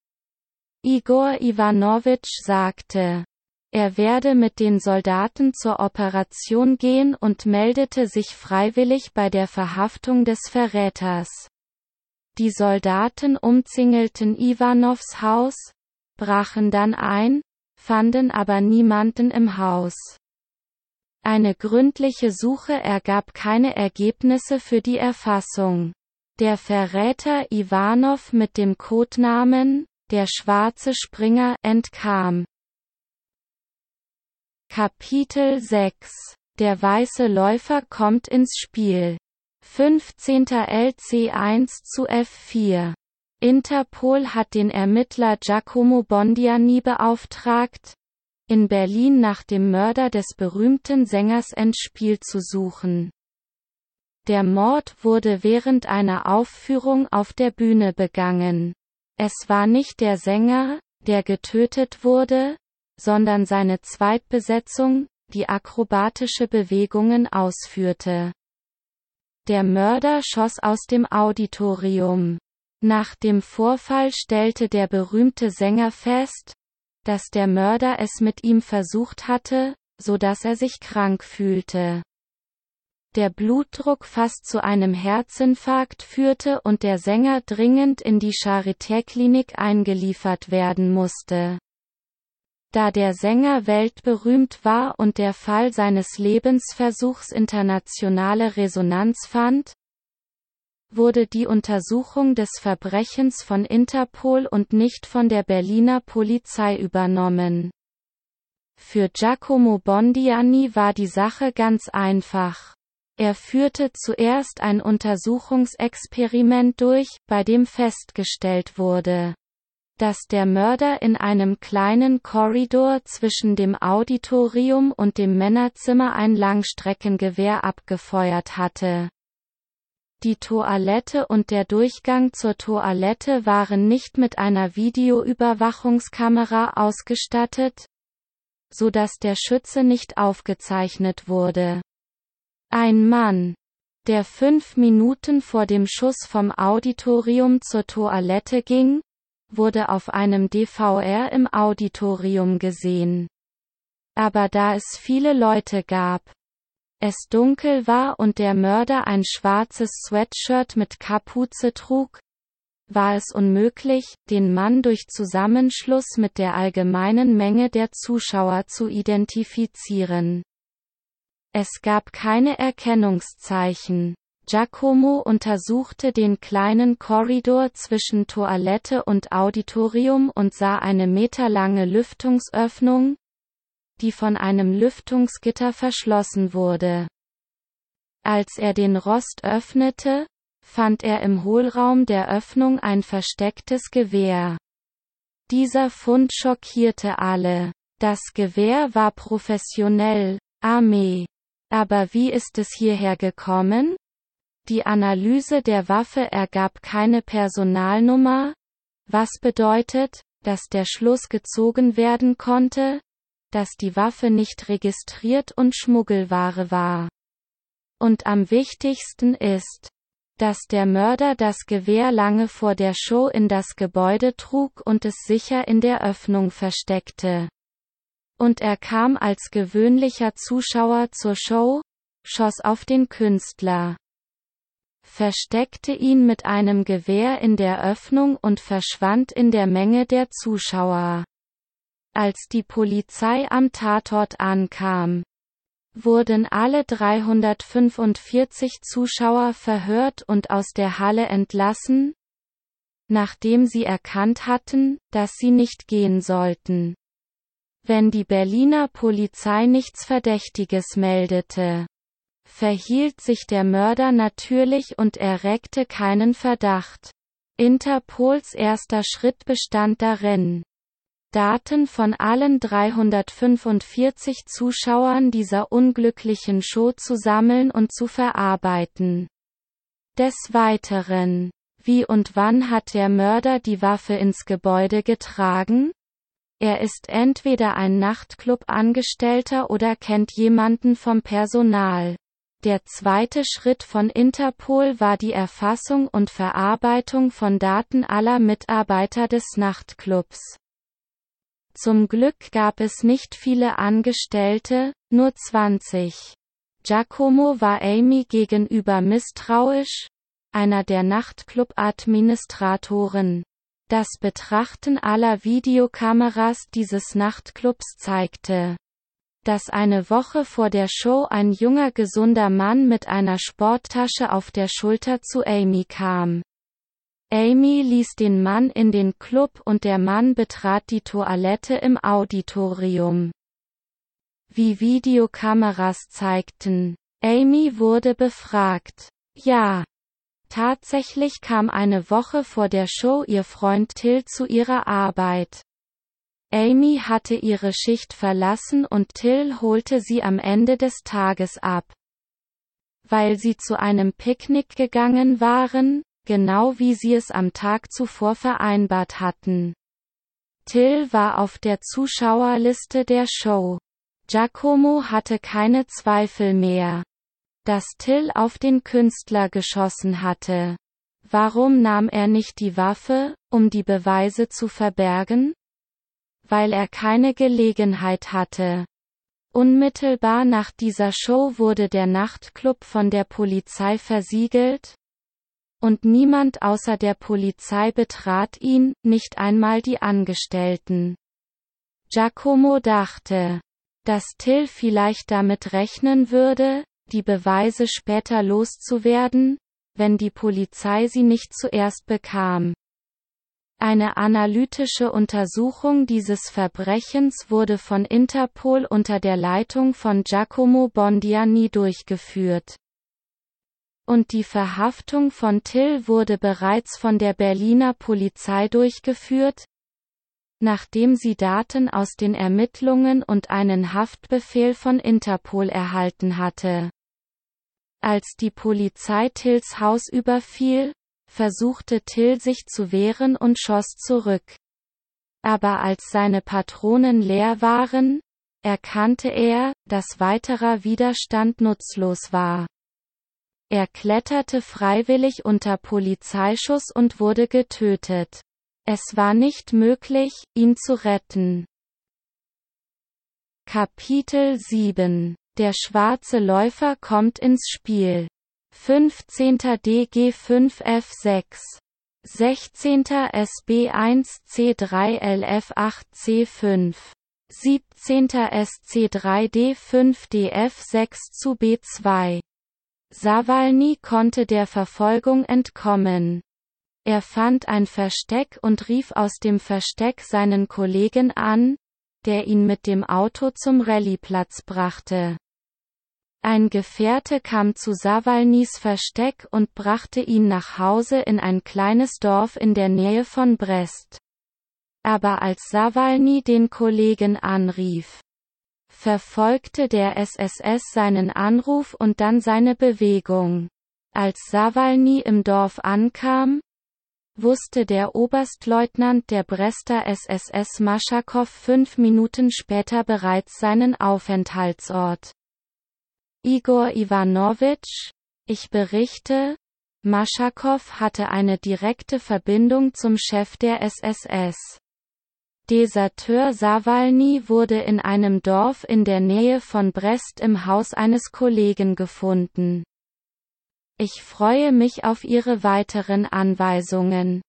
Igor Iwanowitsch sagte, er werde mit den Soldaten zur Operation gehen und meldete sich freiwillig bei der Verhaftung des Verräters. Die Soldaten umzingelten Iwanows Haus, brachen dann ein, fanden aber niemanden im Haus. Eine gründliche Suche ergab keine Ergebnisse für die Erfassung. Der Verräter Iwanow mit dem Codenamen, der schwarze Springer, entkam. Kapitel 6 Der weiße Läufer kommt ins Spiel. 15. LC1 zu F4 Interpol hat den Ermittler Giacomo Bondiani beauftragt, in Berlin nach dem Mörder des berühmten Sängers Endspiel zu suchen. Der Mord wurde während einer Aufführung auf der Bühne begangen. Es war nicht der Sänger, der getötet wurde, sondern seine Zweitbesetzung, die akrobatische Bewegungen ausführte. Der Mörder schoss aus dem Auditorium. Nach dem Vorfall stellte der berühmte Sänger fest, dass der Mörder es mit ihm versucht hatte, so dass er sich krank fühlte. Der Blutdruck fast zu einem Herzinfarkt führte und der Sänger dringend in die Charité-Klinik eingeliefert werden musste. Da der Sänger weltberühmt war und der Fall seines Lebensversuchs internationale Resonanz fand, wurde die Untersuchung des Verbrechens von Interpol und nicht von der Berliner Polizei übernommen. Für Giacomo Bondiani war die Sache ganz einfach. Er führte zuerst ein Untersuchungsexperiment durch, bei dem festgestellt wurde, dass der Mörder in einem kleinen Korridor zwischen dem Auditorium und dem Männerzimmer ein Langstreckengewehr abgefeuert hatte. Die Toilette und der Durchgang zur Toilette waren nicht mit einer Videoüberwachungskamera ausgestattet, so dass der Schütze nicht aufgezeichnet wurde. Ein Mann, der fünf Minuten vor dem Schuss vom Auditorium zur Toilette ging, wurde auf einem DVR im Auditorium gesehen. Aber da es viele Leute gab, es dunkel war und der Mörder ein schwarzes Sweatshirt mit Kapuze trug, war es unmöglich, den Mann durch Zusammenschluss mit der allgemeinen Menge der Zuschauer zu identifizieren. Es gab keine Erkennungszeichen. Giacomo untersuchte den kleinen Korridor zwischen Toilette und Auditorium und sah eine meterlange Lüftungsöffnung, die von einem Lüftungsgitter verschlossen wurde. Als er den Rost öffnete, fand er im Hohlraum der Öffnung ein verstecktes Gewehr. Dieser Fund schockierte alle. Das Gewehr war professionell, Armee. Aber wie ist es hierher gekommen? Die Analyse der Waffe ergab keine Personalnummer, was bedeutet, dass der Schluss gezogen werden konnte, dass die Waffe nicht registriert und Schmuggelware war. Und am wichtigsten ist, dass der Mörder das Gewehr lange vor der Show in das Gebäude trug und es sicher in der Öffnung versteckte. Und er kam als gewöhnlicher Zuschauer zur Show, schoss auf den Künstler, versteckte ihn mit einem Gewehr in der Öffnung und verschwand in der Menge der Zuschauer. Als die Polizei am Tatort ankam, wurden alle 345 Zuschauer verhört und aus der Halle entlassen, nachdem sie erkannt hatten, dass sie nicht gehen sollten. Wenn die Berliner Polizei nichts Verdächtiges meldete, verhielt sich der Mörder natürlich und erregte keinen Verdacht. Interpols erster Schritt bestand darin, Daten von allen 345 Zuschauern dieser unglücklichen Show zu sammeln und zu verarbeiten. Des Weiteren, wie und wann hat der Mörder die Waffe ins Gebäude getragen? Er ist entweder ein Nachtclub-Angestellter oder kennt jemanden vom Personal. Der zweite Schritt von Interpol war die Erfassung und Verarbeitung von Daten aller Mitarbeiter des Nachtclubs. Zum Glück gab es nicht viele Angestellte, nur 20. Giacomo war Amy gegenüber misstrauisch, einer der Nachtclub-Administratoren. Das Betrachten aller Videokameras dieses Nachtclubs zeigte, dass eine Woche vor der Show ein junger gesunder Mann mit einer Sporttasche auf der Schulter zu Amy kam. Amy ließ den Mann in den Club und der Mann betrat die Toilette im Auditorium. Wie Videokameras zeigten. Amy wurde befragt. Ja, Tatsächlich kam eine Woche vor der Show ihr Freund Till zu ihrer Arbeit. Amy hatte ihre Schicht verlassen und Till holte sie am Ende des Tages ab. Weil sie zu einem Picknick gegangen waren, genau wie sie es am Tag zuvor vereinbart hatten. Till war auf der Zuschauerliste der Show. Giacomo hatte keine Zweifel mehr dass Till auf den Künstler geschossen hatte. Warum nahm er nicht die Waffe, um die Beweise zu verbergen? Weil er keine Gelegenheit hatte. Unmittelbar nach dieser Show wurde der Nachtclub von der Polizei versiegelt, und niemand außer der Polizei betrat ihn, nicht einmal die Angestellten. Giacomo dachte, dass Till vielleicht damit rechnen würde, die Beweise später loszuwerden, wenn die Polizei sie nicht zuerst bekam. Eine analytische Untersuchung dieses Verbrechens wurde von Interpol unter der Leitung von Giacomo Bondiani durchgeführt. Und die Verhaftung von Till wurde bereits von der Berliner Polizei durchgeführt, nachdem sie Daten aus den Ermittlungen und einen Haftbefehl von Interpol erhalten hatte. Als die Polizei Tills Haus überfiel, versuchte Till sich zu wehren und schoss zurück. Aber als seine Patronen leer waren, erkannte er, dass weiterer Widerstand nutzlos war. Er kletterte freiwillig unter Polizeischuss und wurde getötet. Es war nicht möglich, ihn zu retten. Kapitel 7 der schwarze Läufer kommt ins Spiel. 15. DG 5F6. 16. SB 1 C3 LF 8 C5. 17. SC3 D5 DF6 zu B2. Sawalny konnte der Verfolgung entkommen. Er fand ein Versteck und rief aus dem Versteck seinen Kollegen an, der ihn mit dem Auto zum Rallyeplatz brachte. Ein Gefährte kam zu Sawalnys Versteck und brachte ihn nach Hause in ein kleines Dorf in der Nähe von Brest. Aber als Sawalny den Kollegen anrief, verfolgte der SSS seinen Anruf und dann seine Bewegung. Als Sawalny im Dorf ankam, wusste der Oberstleutnant der Brester SSS Maschakow fünf Minuten später bereits seinen Aufenthaltsort. Igor Ivanovich, ich berichte, Maschakow hatte eine direkte Verbindung zum Chef der SSS. Deserteur Sawalny wurde in einem Dorf in der Nähe von Brest im Haus eines Kollegen gefunden. Ich freue mich auf Ihre weiteren Anweisungen.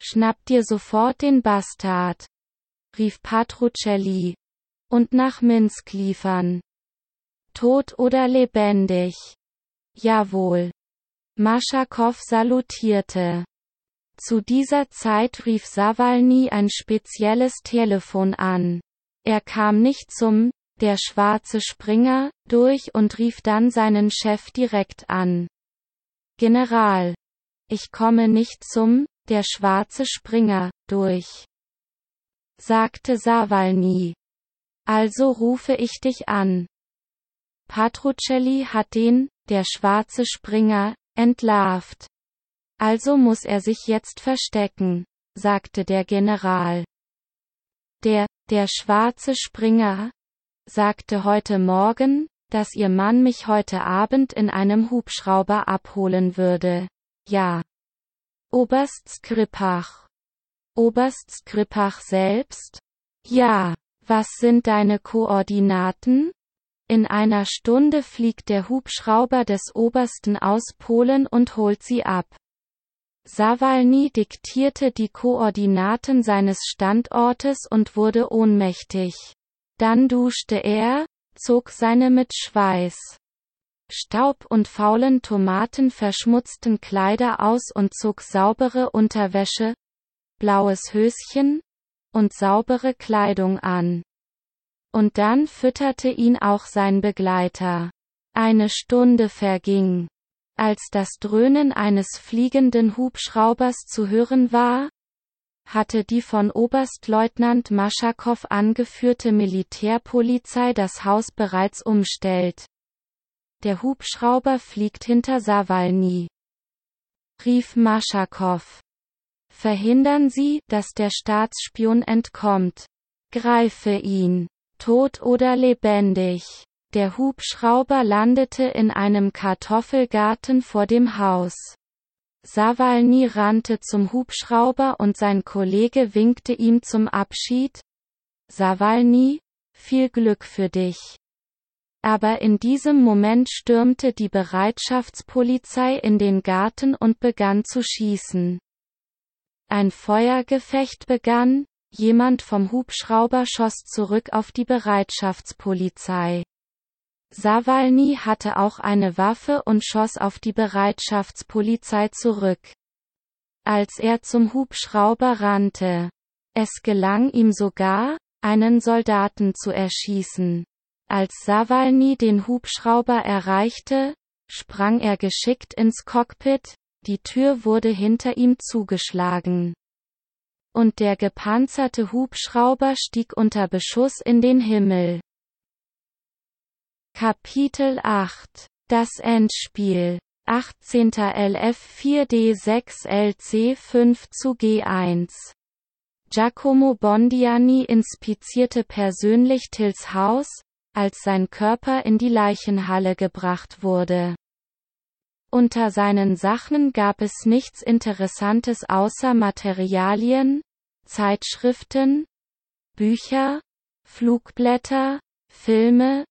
Schnapp dir sofort den Bastard, rief Patrucelli. Und nach Minsk liefern tot oder lebendig? Jawohl. Maschakow salutierte. Zu dieser Zeit rief Sawalny ein spezielles Telefon an. Er kam nicht zum, der schwarze Springer, durch und rief dann seinen Chef direkt an. General. Ich komme nicht zum, der schwarze Springer, durch. Sagte Sawalny. Also rufe ich dich an. Patrucelli hat den, der schwarze Springer, entlarvt. Also muss er sich jetzt verstecken, sagte der General. Der, der schwarze Springer, sagte heute Morgen, dass Ihr Mann mich heute Abend in einem Hubschrauber abholen würde. Ja. Oberst Skripach. Oberst Skripach selbst? Ja. Was sind deine Koordinaten? In einer Stunde fliegt der Hubschrauber des Obersten aus Polen und holt sie ab. Sawalny diktierte die Koordinaten seines Standortes und wurde ohnmächtig. Dann duschte er, zog seine mit Schweiß, Staub und faulen Tomaten verschmutzten Kleider aus und zog saubere Unterwäsche, blaues Höschen und saubere Kleidung an. Und dann fütterte ihn auch sein Begleiter. Eine Stunde verging. Als das Dröhnen eines fliegenden Hubschraubers zu hören war, hatte die von Oberstleutnant Maschakow angeführte Militärpolizei das Haus bereits umstellt. Der Hubschrauber fliegt hinter Sawalny. Rief Maschakow. Verhindern Sie, dass der Staatsspion entkommt. Greife ihn. Tot oder lebendig. Der Hubschrauber landete in einem Kartoffelgarten vor dem Haus. Sawalny rannte zum Hubschrauber und sein Kollege winkte ihm zum Abschied. Sawalny, viel Glück für dich. Aber in diesem Moment stürmte die Bereitschaftspolizei in den Garten und begann zu schießen. Ein Feuergefecht begann, jemand vom Hubschrauber schoss zurück auf die Bereitschaftspolizei. Sawalny hatte auch eine Waffe und schoss auf die Bereitschaftspolizei zurück. Als er zum Hubschrauber rannte. Es gelang ihm sogar, einen Soldaten zu erschießen. Als Sawalny den Hubschrauber erreichte, sprang er geschickt ins Cockpit, die Tür wurde hinter ihm zugeschlagen. Und der gepanzerte Hubschrauber stieg unter Beschuss in den Himmel. Kapitel 8 Das Endspiel 18. LF 4D6 LC 5 zu G1 Giacomo Bondiani inspizierte persönlich Tills Haus, als sein Körper in die Leichenhalle gebracht wurde. Unter seinen Sachen gab es nichts Interessantes außer Materialien, Zeitschriften, Bücher, Flugblätter, Filme,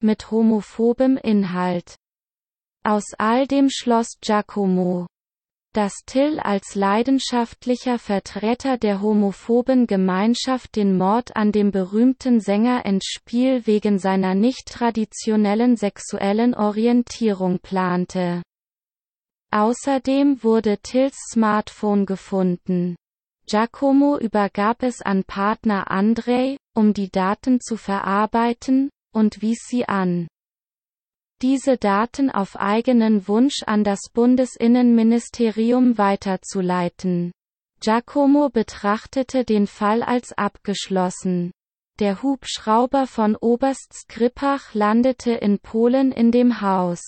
mit homophobem Inhalt. Aus all dem schloss Giacomo, dass Till als leidenschaftlicher Vertreter der homophoben Gemeinschaft den Mord an dem berühmten Sänger Endspiel wegen seiner nicht traditionellen sexuellen Orientierung plante. Außerdem wurde Tills Smartphone gefunden. Giacomo übergab es an Partner Andrei, um die Daten zu verarbeiten, und wies sie an. Diese Daten auf eigenen Wunsch an das Bundesinnenministerium weiterzuleiten. Giacomo betrachtete den Fall als abgeschlossen. Der Hubschrauber von Oberst Skripach landete in Polen in dem Haus,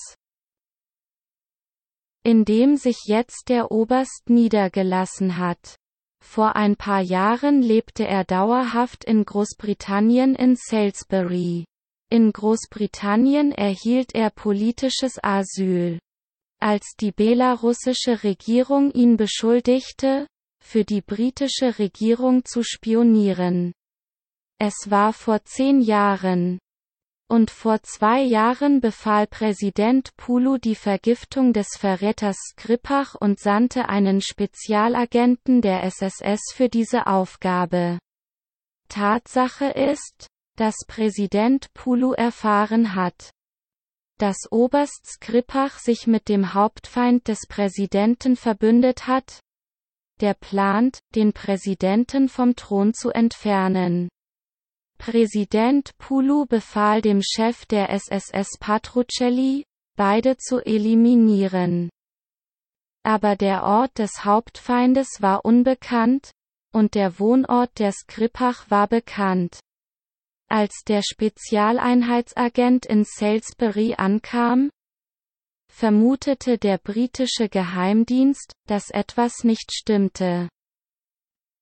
in dem sich jetzt der Oberst niedergelassen hat. Vor ein paar Jahren lebte er dauerhaft in Großbritannien in Salisbury. In Großbritannien erhielt er politisches Asyl. Als die belarussische Regierung ihn beschuldigte, für die britische Regierung zu spionieren. Es war vor zehn Jahren. Und vor zwei Jahren befahl Präsident Pulu die Vergiftung des Verräters Skripach und sandte einen Spezialagenten der SSS für diese Aufgabe. Tatsache ist, dass Präsident Pulu erfahren hat, dass Oberst Skripach sich mit dem Hauptfeind des Präsidenten verbündet hat, der plant, den Präsidenten vom Thron zu entfernen. Präsident Pulu befahl dem Chef der SSS Patrucelli, beide zu eliminieren. Aber der Ort des Hauptfeindes war unbekannt, und der Wohnort der Skripach war bekannt. Als der Spezialeinheitsagent in Salisbury ankam, vermutete der britische Geheimdienst, dass etwas nicht stimmte.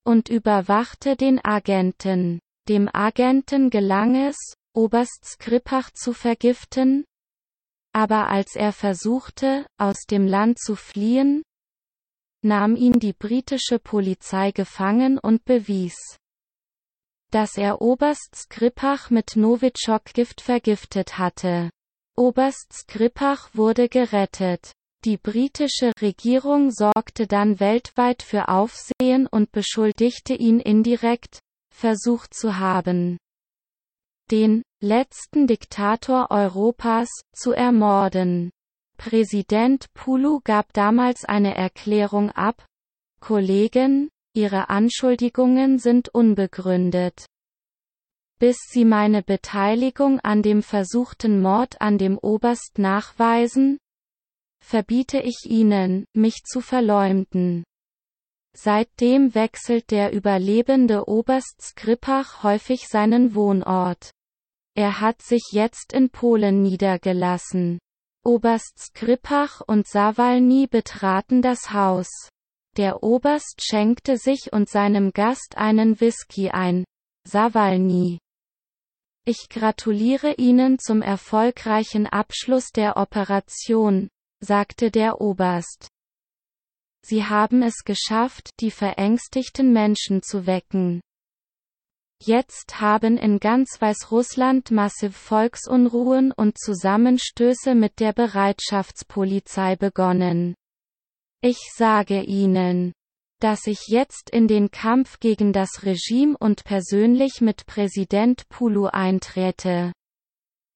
Und überwachte den Agenten. Dem Agenten gelang es, Oberst Skripach zu vergiften? Aber als er versuchte, aus dem Land zu fliehen, nahm ihn die britische Polizei gefangen und bewies, dass er Oberst Skripach mit Novichok-Gift vergiftet hatte. Oberst Skripach wurde gerettet. Die britische Regierung sorgte dann weltweit für Aufsehen und beschuldigte ihn indirekt, versucht zu haben, den letzten Diktator Europas zu ermorden. Präsident Pulu gab damals eine Erklärung ab, Kollegen, Ihre Anschuldigungen sind unbegründet. Bis Sie meine Beteiligung an dem versuchten Mord an dem Oberst nachweisen, verbiete ich Ihnen, mich zu verleumden. Seitdem wechselt der überlebende Oberst Skripach häufig seinen Wohnort. Er hat sich jetzt in Polen niedergelassen. Oberst Skripach und Sawalny betraten das Haus. Der Oberst schenkte sich und seinem Gast einen Whisky ein. Sawalny. Ich gratuliere Ihnen zum erfolgreichen Abschluss der Operation, sagte der Oberst. Sie haben es geschafft, die verängstigten Menschen zu wecken. Jetzt haben in ganz Weißrussland massiv Volksunruhen und Zusammenstöße mit der Bereitschaftspolizei begonnen. Ich sage Ihnen, dass ich jetzt in den Kampf gegen das Regime und persönlich mit Präsident Pulu einträte.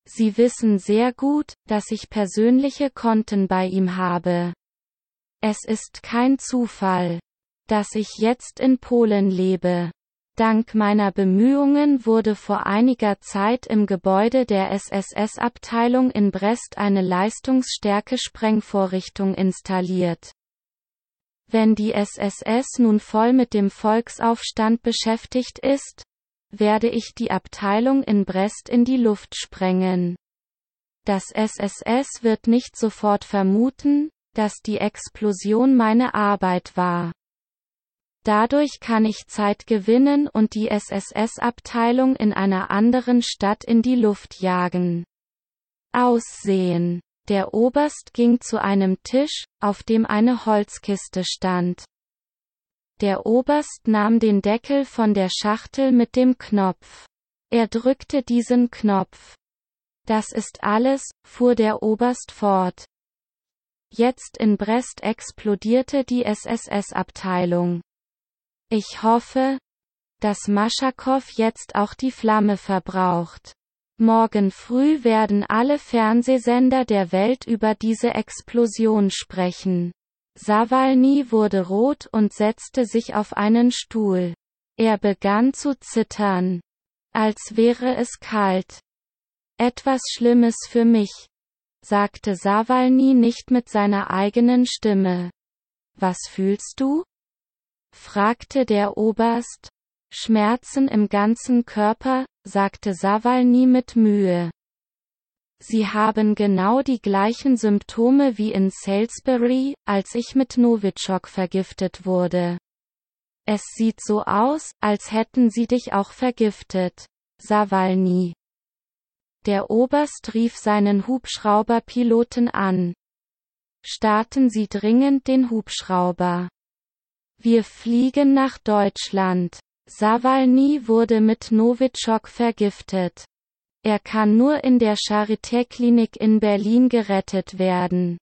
Sie wissen sehr gut, dass ich persönliche Konten bei ihm habe. Es ist kein Zufall, dass ich jetzt in Polen lebe. Dank meiner Bemühungen wurde vor einiger Zeit im Gebäude der SSS-Abteilung in Brest eine Leistungsstärke-Sprengvorrichtung installiert. Wenn die SSS nun voll mit dem Volksaufstand beschäftigt ist, werde ich die Abteilung in Brest in die Luft sprengen. Das SSS wird nicht sofort vermuten, dass die Explosion meine Arbeit war. Dadurch kann ich Zeit gewinnen und die SSS-Abteilung in einer anderen Stadt in die Luft jagen. Aussehen der Oberst ging zu einem Tisch, auf dem eine Holzkiste stand. Der Oberst nahm den Deckel von der Schachtel mit dem Knopf. Er drückte diesen Knopf. Das ist alles, fuhr der Oberst fort. Jetzt in Brest explodierte die SSS-Abteilung. Ich hoffe, dass Maschakow jetzt auch die Flamme verbraucht. Morgen früh werden alle Fernsehsender der Welt über diese Explosion sprechen. Sawalny wurde rot und setzte sich auf einen Stuhl. Er begann zu zittern. Als wäre es kalt. Etwas Schlimmes für mich, sagte Sawalny nicht mit seiner eigenen Stimme. Was fühlst du? fragte der Oberst. Schmerzen im ganzen Körper, sagte Sawalny mit Mühe. Sie haben genau die gleichen Symptome wie in Salisbury, als ich mit Novichok vergiftet wurde. Es sieht so aus, als hätten sie dich auch vergiftet. Sawalny. Der Oberst rief seinen Hubschrauberpiloten an. Starten Sie dringend den Hubschrauber. Wir fliegen nach Deutschland. Sawalny wurde mit Novichok vergiftet. Er kann nur in der Charité-Klinik in Berlin gerettet werden.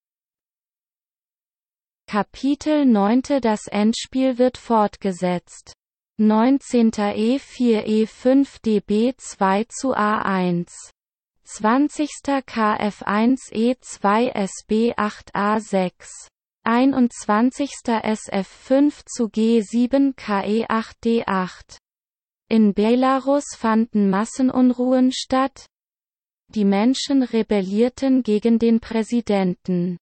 Kapitel 9 Das Endspiel wird fortgesetzt. 19. E4 E5 DB 2 zu A1. 20. KF1 E2 SB 8 A6. 21. SF5 zu G7 KE8D8. In Belarus fanden Massenunruhen statt. Die Menschen rebellierten gegen den Präsidenten.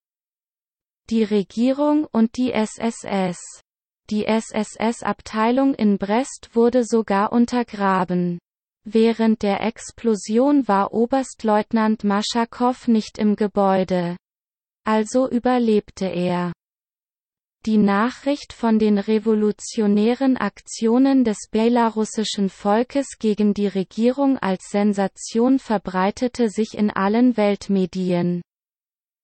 Die Regierung und die SSS. Die SSS-Abteilung in Brest wurde sogar untergraben. Während der Explosion war Oberstleutnant Maschakow nicht im Gebäude. also überlebte er. Die Nachricht von den revolutionären Aktionen des belarussischen Volkes gegen die Regierung als Sensation verbreitete sich in allen Weltmedien.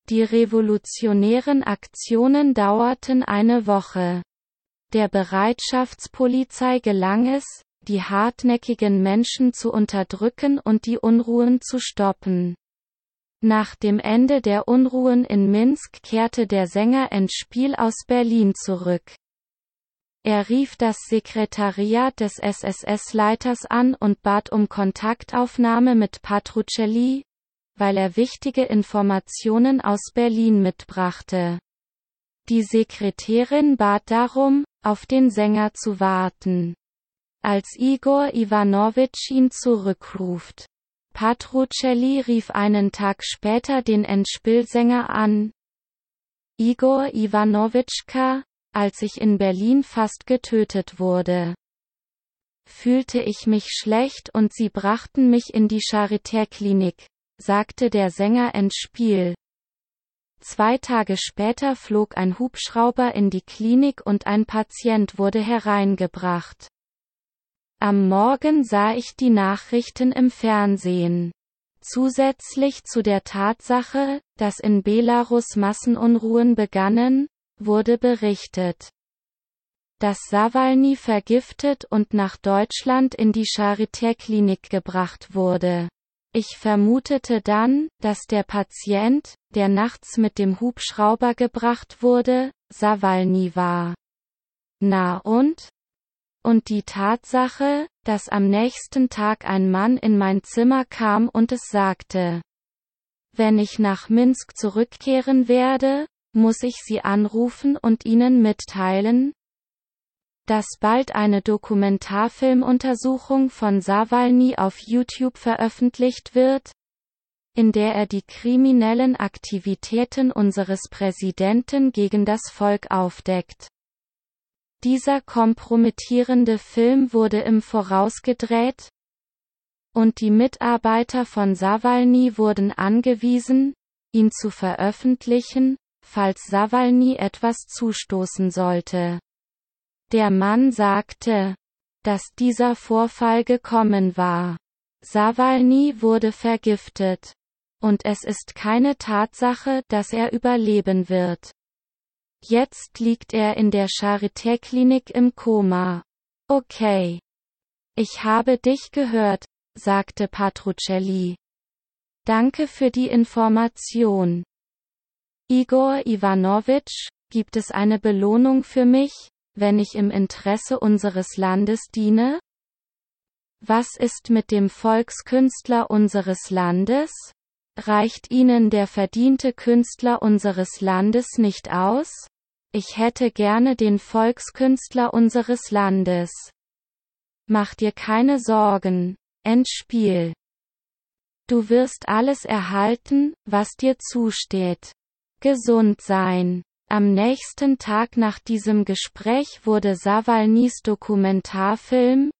Die revolutionären Aktionen dauerten eine Woche. Der Bereitschaftspolizei gelang es, die hartnäckigen Menschen zu unterdrücken und die Unruhen zu stoppen. Nach dem Ende der Unruhen in Minsk kehrte der Sänger ins Spiel aus Berlin zurück. Er rief das Sekretariat des SSS-Leiters an und bat um Kontaktaufnahme mit Patrucelli, weil er wichtige Informationen aus Berlin mitbrachte. Die Sekretärin bat darum, auf den Sänger zu warten. Als Igor Ivanovich ihn zurückruft, Patrucelli rief einen Tag später den Endspielsänger an. Igor Iwanowitschka, als ich in Berlin fast getötet wurde. Fühlte ich mich schlecht und sie brachten mich in die Charité-Klinik, sagte der Sänger Endspiel. Zwei Tage später flog ein Hubschrauber in die Klinik und ein Patient wurde hereingebracht. Am Morgen sah ich die Nachrichten im Fernsehen. Zusätzlich zu der Tatsache, dass in Belarus Massenunruhen begannen, wurde berichtet, dass Sawalny vergiftet und nach Deutschland in die Charité-Klinik gebracht wurde. Ich vermutete dann, dass der Patient, der nachts mit dem Hubschrauber gebracht wurde, Sawalny war. Na und? Und die Tatsache, dass am nächsten Tag ein Mann in mein Zimmer kam und es sagte, wenn ich nach Minsk zurückkehren werde, muss ich Sie anrufen und Ihnen mitteilen, dass bald eine Dokumentarfilmuntersuchung von Sawalny auf YouTube veröffentlicht wird, in der er die kriminellen Aktivitäten unseres Präsidenten gegen das Volk aufdeckt. Dieser kompromittierende Film wurde im Voraus gedreht, und die Mitarbeiter von Sawalny wurden angewiesen, ihn zu veröffentlichen, falls Sawalny etwas zustoßen sollte. Der Mann sagte, dass dieser Vorfall gekommen war. Sawalny wurde vergiftet. Und es ist keine Tatsache, dass er überleben wird. Jetzt liegt er in der Charité-Klinik im Koma. Okay. Ich habe dich gehört, sagte Patrucelli. Danke für die Information. Igor Ivanovich, gibt es eine Belohnung für mich, wenn ich im Interesse unseres Landes diene? Was ist mit dem Volkskünstler unseres Landes? Reicht Ihnen der verdiente Künstler unseres Landes nicht aus? Ich hätte gerne den Volkskünstler unseres Landes. Mach dir keine Sorgen. Endspiel. Du wirst alles erhalten, was dir zusteht. Gesund sein. Am nächsten Tag nach diesem Gespräch wurde Sawalnys Dokumentarfilm,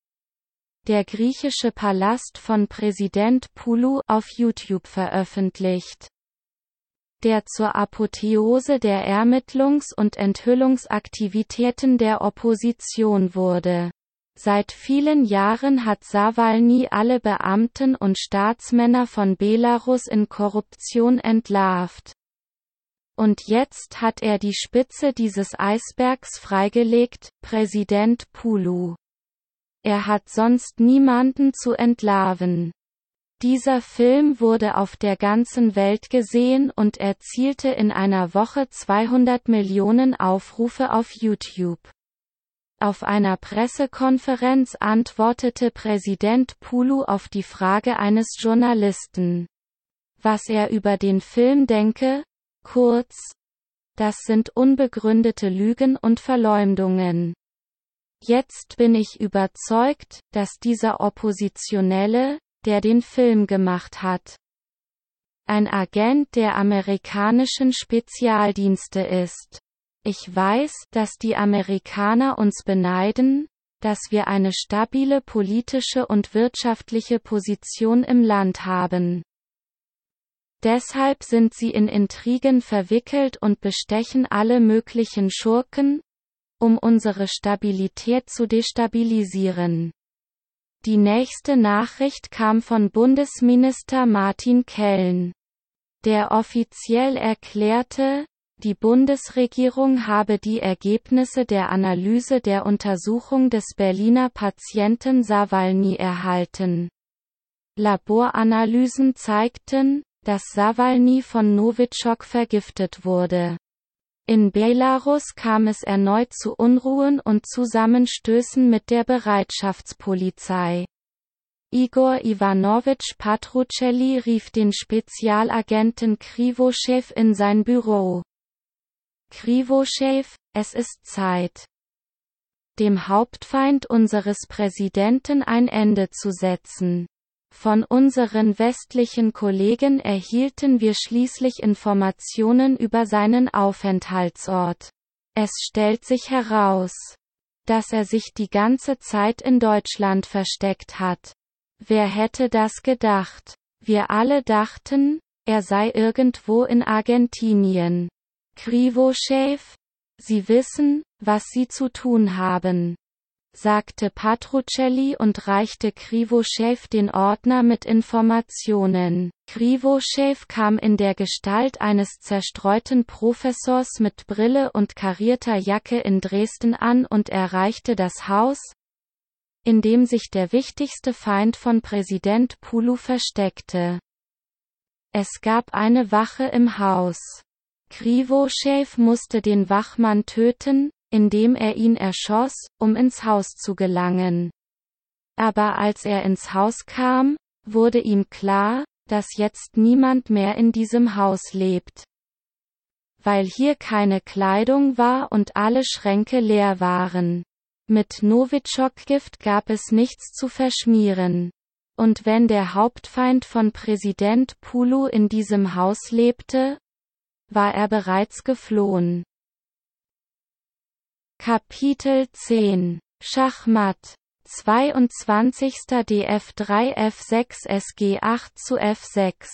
der griechische Palast von Präsident Pulu auf YouTube veröffentlicht der zur Apotheose der Ermittlungs- und Enthüllungsaktivitäten der Opposition wurde. Seit vielen Jahren hat Sawalny alle Beamten und Staatsmänner von Belarus in Korruption entlarvt. Und jetzt hat er die Spitze dieses Eisbergs freigelegt, Präsident Pulu. Er hat sonst niemanden zu entlarven. Dieser Film wurde auf der ganzen Welt gesehen und erzielte in einer Woche 200 Millionen Aufrufe auf YouTube. Auf einer Pressekonferenz antwortete Präsident Pulu auf die Frage eines Journalisten. Was er über den Film denke? Kurz. Das sind unbegründete Lügen und Verleumdungen. Jetzt bin ich überzeugt, dass dieser Oppositionelle, der den Film gemacht hat, ein Agent der amerikanischen Spezialdienste ist. Ich weiß, dass die Amerikaner uns beneiden, dass wir eine stabile politische und wirtschaftliche Position im Land haben. Deshalb sind sie in Intrigen verwickelt und bestechen alle möglichen Schurken, um unsere Stabilität zu destabilisieren. Die nächste Nachricht kam von Bundesminister Martin Kellen. Der offiziell erklärte, die Bundesregierung habe die Ergebnisse der Analyse der Untersuchung des Berliner Patienten Sawalny erhalten. Laboranalysen zeigten, dass Sawalny von Novichok vergiftet wurde. In Belarus kam es erneut zu Unruhen und Zusammenstößen mit der Bereitschaftspolizei. Igor Ivanovich Patrucelli rief den Spezialagenten Krivoschew in sein Büro. Krivoschew, es ist Zeit, dem Hauptfeind unseres Präsidenten ein Ende zu setzen. Von unseren westlichen Kollegen erhielten wir schließlich Informationen über seinen Aufenthaltsort. Es stellt sich heraus, dass er sich die ganze Zeit in Deutschland versteckt hat. Wer hätte das gedacht? Wir alle dachten, er sei irgendwo in Argentinien. Krivoschew, Sie wissen, was Sie zu tun haben, sagte Patrucelli und reichte Krivoschew den Ordner mit Informationen. Krivoschew kam in der Gestalt eines zerstreuten Professors mit Brille und karierter Jacke in Dresden an und erreichte das Haus, in dem sich der wichtigste Feind von Präsident Pulu versteckte. Es gab eine Wache im Haus. Krivoschew musste den Wachmann töten, indem er ihn erschoss, um ins Haus zu gelangen. Aber als er ins Haus kam, wurde ihm klar, dass jetzt niemand mehr in diesem Haus lebt. Weil hier keine Kleidung war und alle Schränke leer waren. Mit Novichok-Gift gab es nichts zu verschmieren. Und wenn der Hauptfeind von Präsident Pulu in diesem Haus lebte, war er bereits geflohen. Kapitel 10 Schachmatt 22. DF3 F6 SG8 zu F6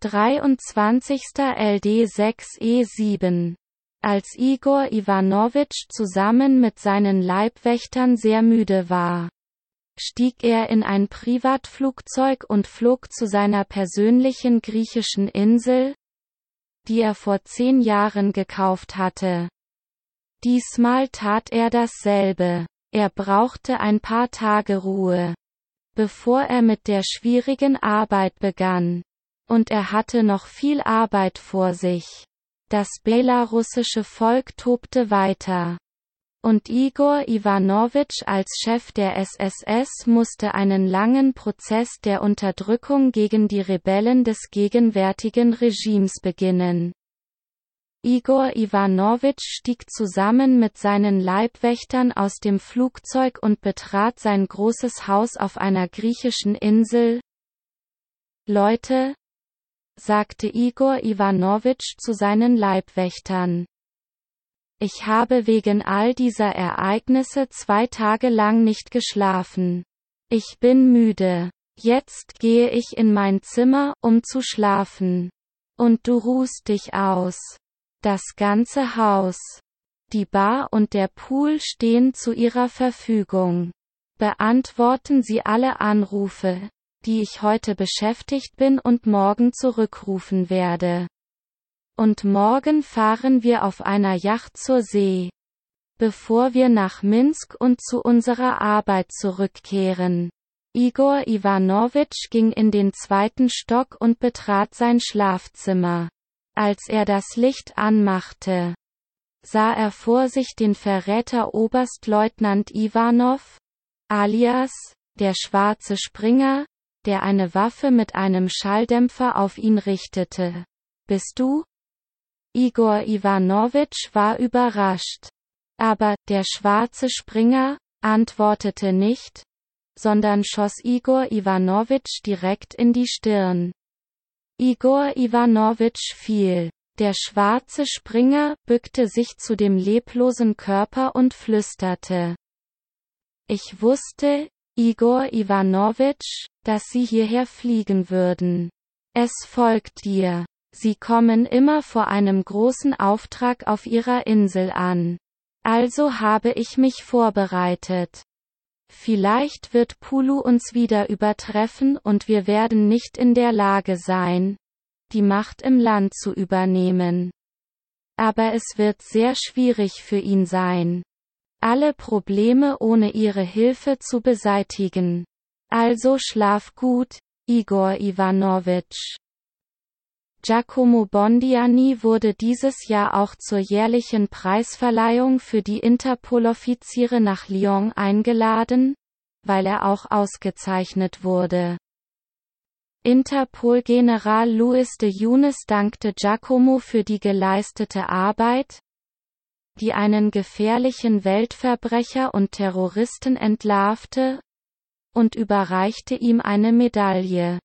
23. LD6 E7 als Igor Ivanovich zusammen mit seinen Leibwächtern sehr müde war, stieg er in ein Privatflugzeug und flog zu seiner persönlichen griechischen Insel, die er vor zehn Jahren gekauft hatte. Diesmal tat er dasselbe. Er brauchte ein paar Tage Ruhe, bevor er mit der schwierigen Arbeit begann. Und er hatte noch viel Arbeit vor sich. Das belarussische Volk tobte weiter. Und Igor Ivanovich als Chef der SSS musste einen langen Prozess der Unterdrückung gegen die Rebellen des gegenwärtigen Regimes beginnen. Igor Ivanovich stieg zusammen mit seinen Leibwächtern aus dem Flugzeug und betrat sein großes Haus auf einer griechischen Insel. Leute, sagte Igor Ivanovich zu seinen Leibwächtern. Ich habe wegen all dieser Ereignisse zwei Tage lang nicht geschlafen. Ich bin müde. Jetzt gehe ich in mein Zimmer, um zu schlafen. Und du ruhst dich aus. Das ganze Haus, die Bar und der Pool stehen zu Ihrer Verfügung. Beantworten Sie alle Anrufe, die ich heute beschäftigt bin und morgen zurückrufen werde. Und morgen fahren wir auf einer Yacht zur See. Bevor wir nach Minsk und zu unserer Arbeit zurückkehren. Igor Ivanovich ging in den zweiten Stock und betrat sein Schlafzimmer. Als er das Licht anmachte, sah er vor sich den Verräter Oberstleutnant Ivanov, alias, der schwarze Springer, der eine Waffe mit einem Schalldämpfer auf ihn richtete. Bist du? Igor Ivanovich war überrascht. Aber, der schwarze Springer, antwortete nicht, sondern schoss Igor Ivanovich direkt in die Stirn. Igor Ivanovich fiel. Der schwarze Springer bückte sich zu dem leblosen Körper und flüsterte. Ich wusste, Igor Ivanovich, dass Sie hierher fliegen würden. Es folgt dir. Sie kommen immer vor einem großen Auftrag auf ihrer Insel an. Also habe ich mich vorbereitet. Vielleicht wird Pulu uns wieder übertreffen und wir werden nicht in der Lage sein, die Macht im Land zu übernehmen. Aber es wird sehr schwierig für ihn sein, alle Probleme ohne ihre Hilfe zu beseitigen. Also schlaf gut, Igor Ivanovich. Giacomo Bondiani wurde dieses Jahr auch zur jährlichen Preisverleihung für die Interpol-Offiziere nach Lyon eingeladen, weil er auch ausgezeichnet wurde. Interpol-General Luis de Younes dankte Giacomo für die geleistete Arbeit, die einen gefährlichen Weltverbrecher und Terroristen entlarvte, und überreichte ihm eine Medaille.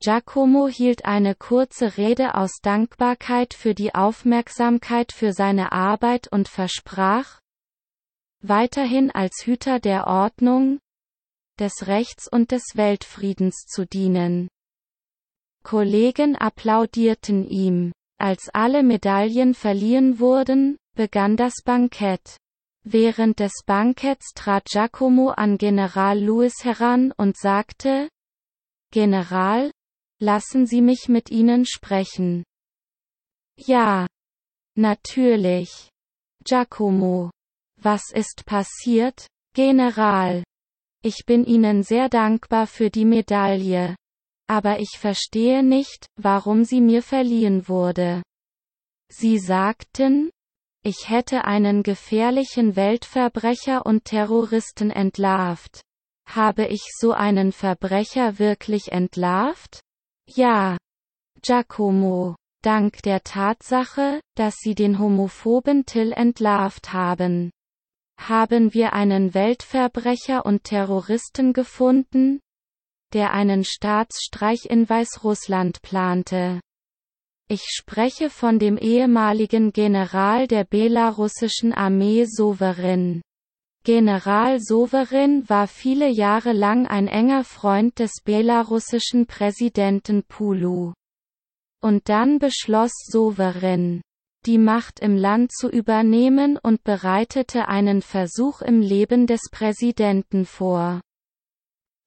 Giacomo hielt eine kurze Rede aus Dankbarkeit für die Aufmerksamkeit für seine Arbeit und versprach, weiterhin als Hüter der Ordnung, des Rechts und des Weltfriedens zu dienen. Kollegen applaudierten ihm. Als alle Medaillen verliehen wurden, begann das Bankett. Während des Banketts trat Giacomo an General Lewis heran und sagte, General, Lassen Sie mich mit Ihnen sprechen. Ja. Natürlich. Giacomo. Was ist passiert, General? Ich bin Ihnen sehr dankbar für die Medaille. Aber ich verstehe nicht, warum sie mir verliehen wurde. Sie sagten, ich hätte einen gefährlichen Weltverbrecher und Terroristen entlarvt. Habe ich so einen Verbrecher wirklich entlarvt? Ja. Giacomo. Dank der Tatsache, dass Sie den homophoben Till entlarvt haben. Haben wir einen Weltverbrecher und Terroristen gefunden, der einen Staatsstreich in Weißrussland plante. Ich spreche von dem ehemaligen General der belarussischen Armee Sovereign. General Sowerin war viele Jahre lang ein enger Freund des belarussischen Präsidenten Pulu. Und dann beschloss Sowerin, die Macht im Land zu übernehmen und bereitete einen Versuch im Leben des Präsidenten vor.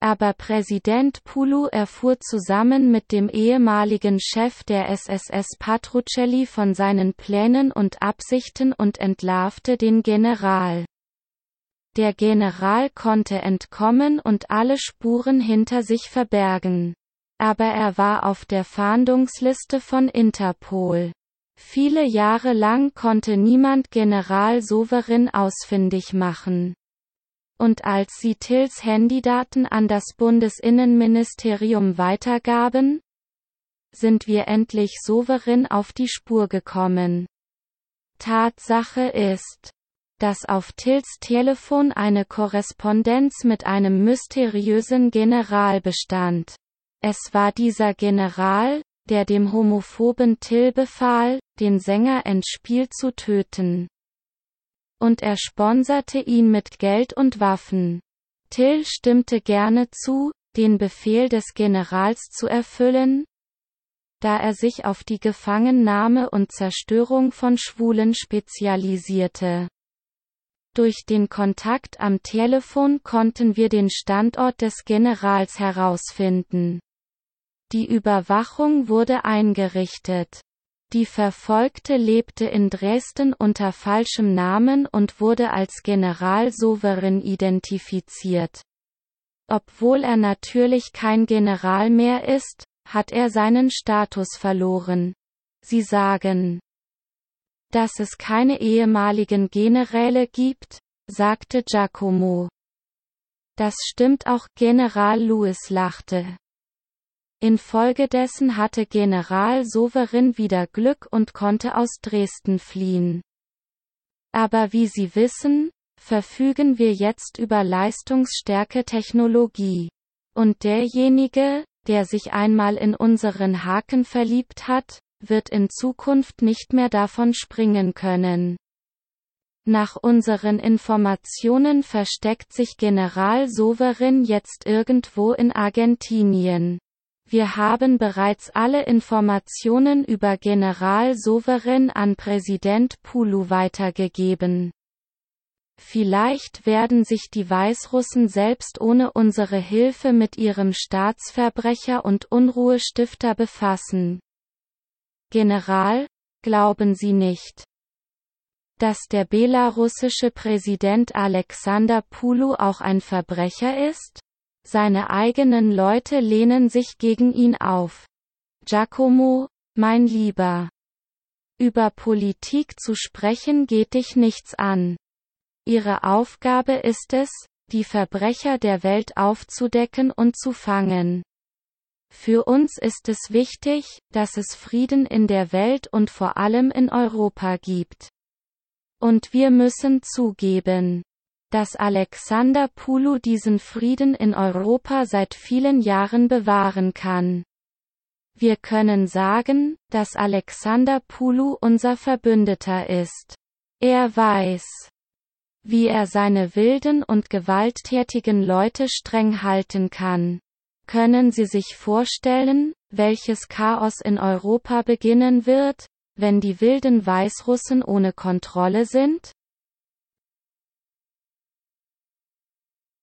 Aber Präsident Pulu erfuhr zusammen mit dem ehemaligen Chef der SSS Patrucelli von seinen Plänen und Absichten und entlarvte den General. Der General konnte entkommen und alle Spuren hinter sich verbergen. Aber er war auf der Fahndungsliste von Interpol. Viele Jahre lang konnte niemand General Sovereign ausfindig machen. Und als sie Tills Handydaten an das Bundesinnenministerium weitergaben, sind wir endlich Sovereign auf die Spur gekommen. Tatsache ist, dass auf Tills Telefon eine Korrespondenz mit einem mysteriösen General bestand. Es war dieser General, der dem homophoben Till befahl, den Sänger Endspiel zu töten. Und er sponserte ihn mit Geld und Waffen. Till stimmte gerne zu, den Befehl des Generals zu erfüllen, da er sich auf die Gefangennahme und Zerstörung von Schwulen spezialisierte. Durch den Kontakt am Telefon konnten wir den Standort des Generals herausfinden. Die Überwachung wurde eingerichtet. Die Verfolgte lebte in Dresden unter falschem Namen und wurde als General Souverän identifiziert. Obwohl er natürlich kein General mehr ist, hat er seinen Status verloren. Sie sagen, dass es keine ehemaligen Generäle gibt, sagte Giacomo. Das stimmt auch, General Lewis lachte. Infolgedessen hatte General Soverin wieder Glück und konnte aus Dresden fliehen. Aber wie Sie wissen, verfügen wir jetzt über leistungsstärke Technologie. Und derjenige, der sich einmal in unseren Haken verliebt hat, wird in Zukunft nicht mehr davon springen können. Nach unseren Informationen versteckt sich General Soverin jetzt irgendwo in Argentinien. Wir haben bereits alle Informationen über General Souverän an Präsident Pulu weitergegeben. Vielleicht werden sich die Weißrussen selbst ohne unsere Hilfe mit ihrem Staatsverbrecher und Unruhestifter befassen. General, glauben Sie nicht, dass der belarussische Präsident Alexander Pulu auch ein Verbrecher ist? Seine eigenen Leute lehnen sich gegen ihn auf. Giacomo, mein Lieber. Über Politik zu sprechen geht dich nichts an. Ihre Aufgabe ist es, die Verbrecher der Welt aufzudecken und zu fangen. Für uns ist es wichtig, dass es Frieden in der Welt und vor allem in Europa gibt. Und wir müssen zugeben, dass Alexander Pulu diesen Frieden in Europa seit vielen Jahren bewahren kann. Wir können sagen, dass Alexander Pulu unser Verbündeter ist. Er weiß, wie er seine wilden und gewalttätigen Leute streng halten kann. Können Sie sich vorstellen, welches Chaos in Europa beginnen wird, wenn die wilden Weißrussen ohne Kontrolle sind?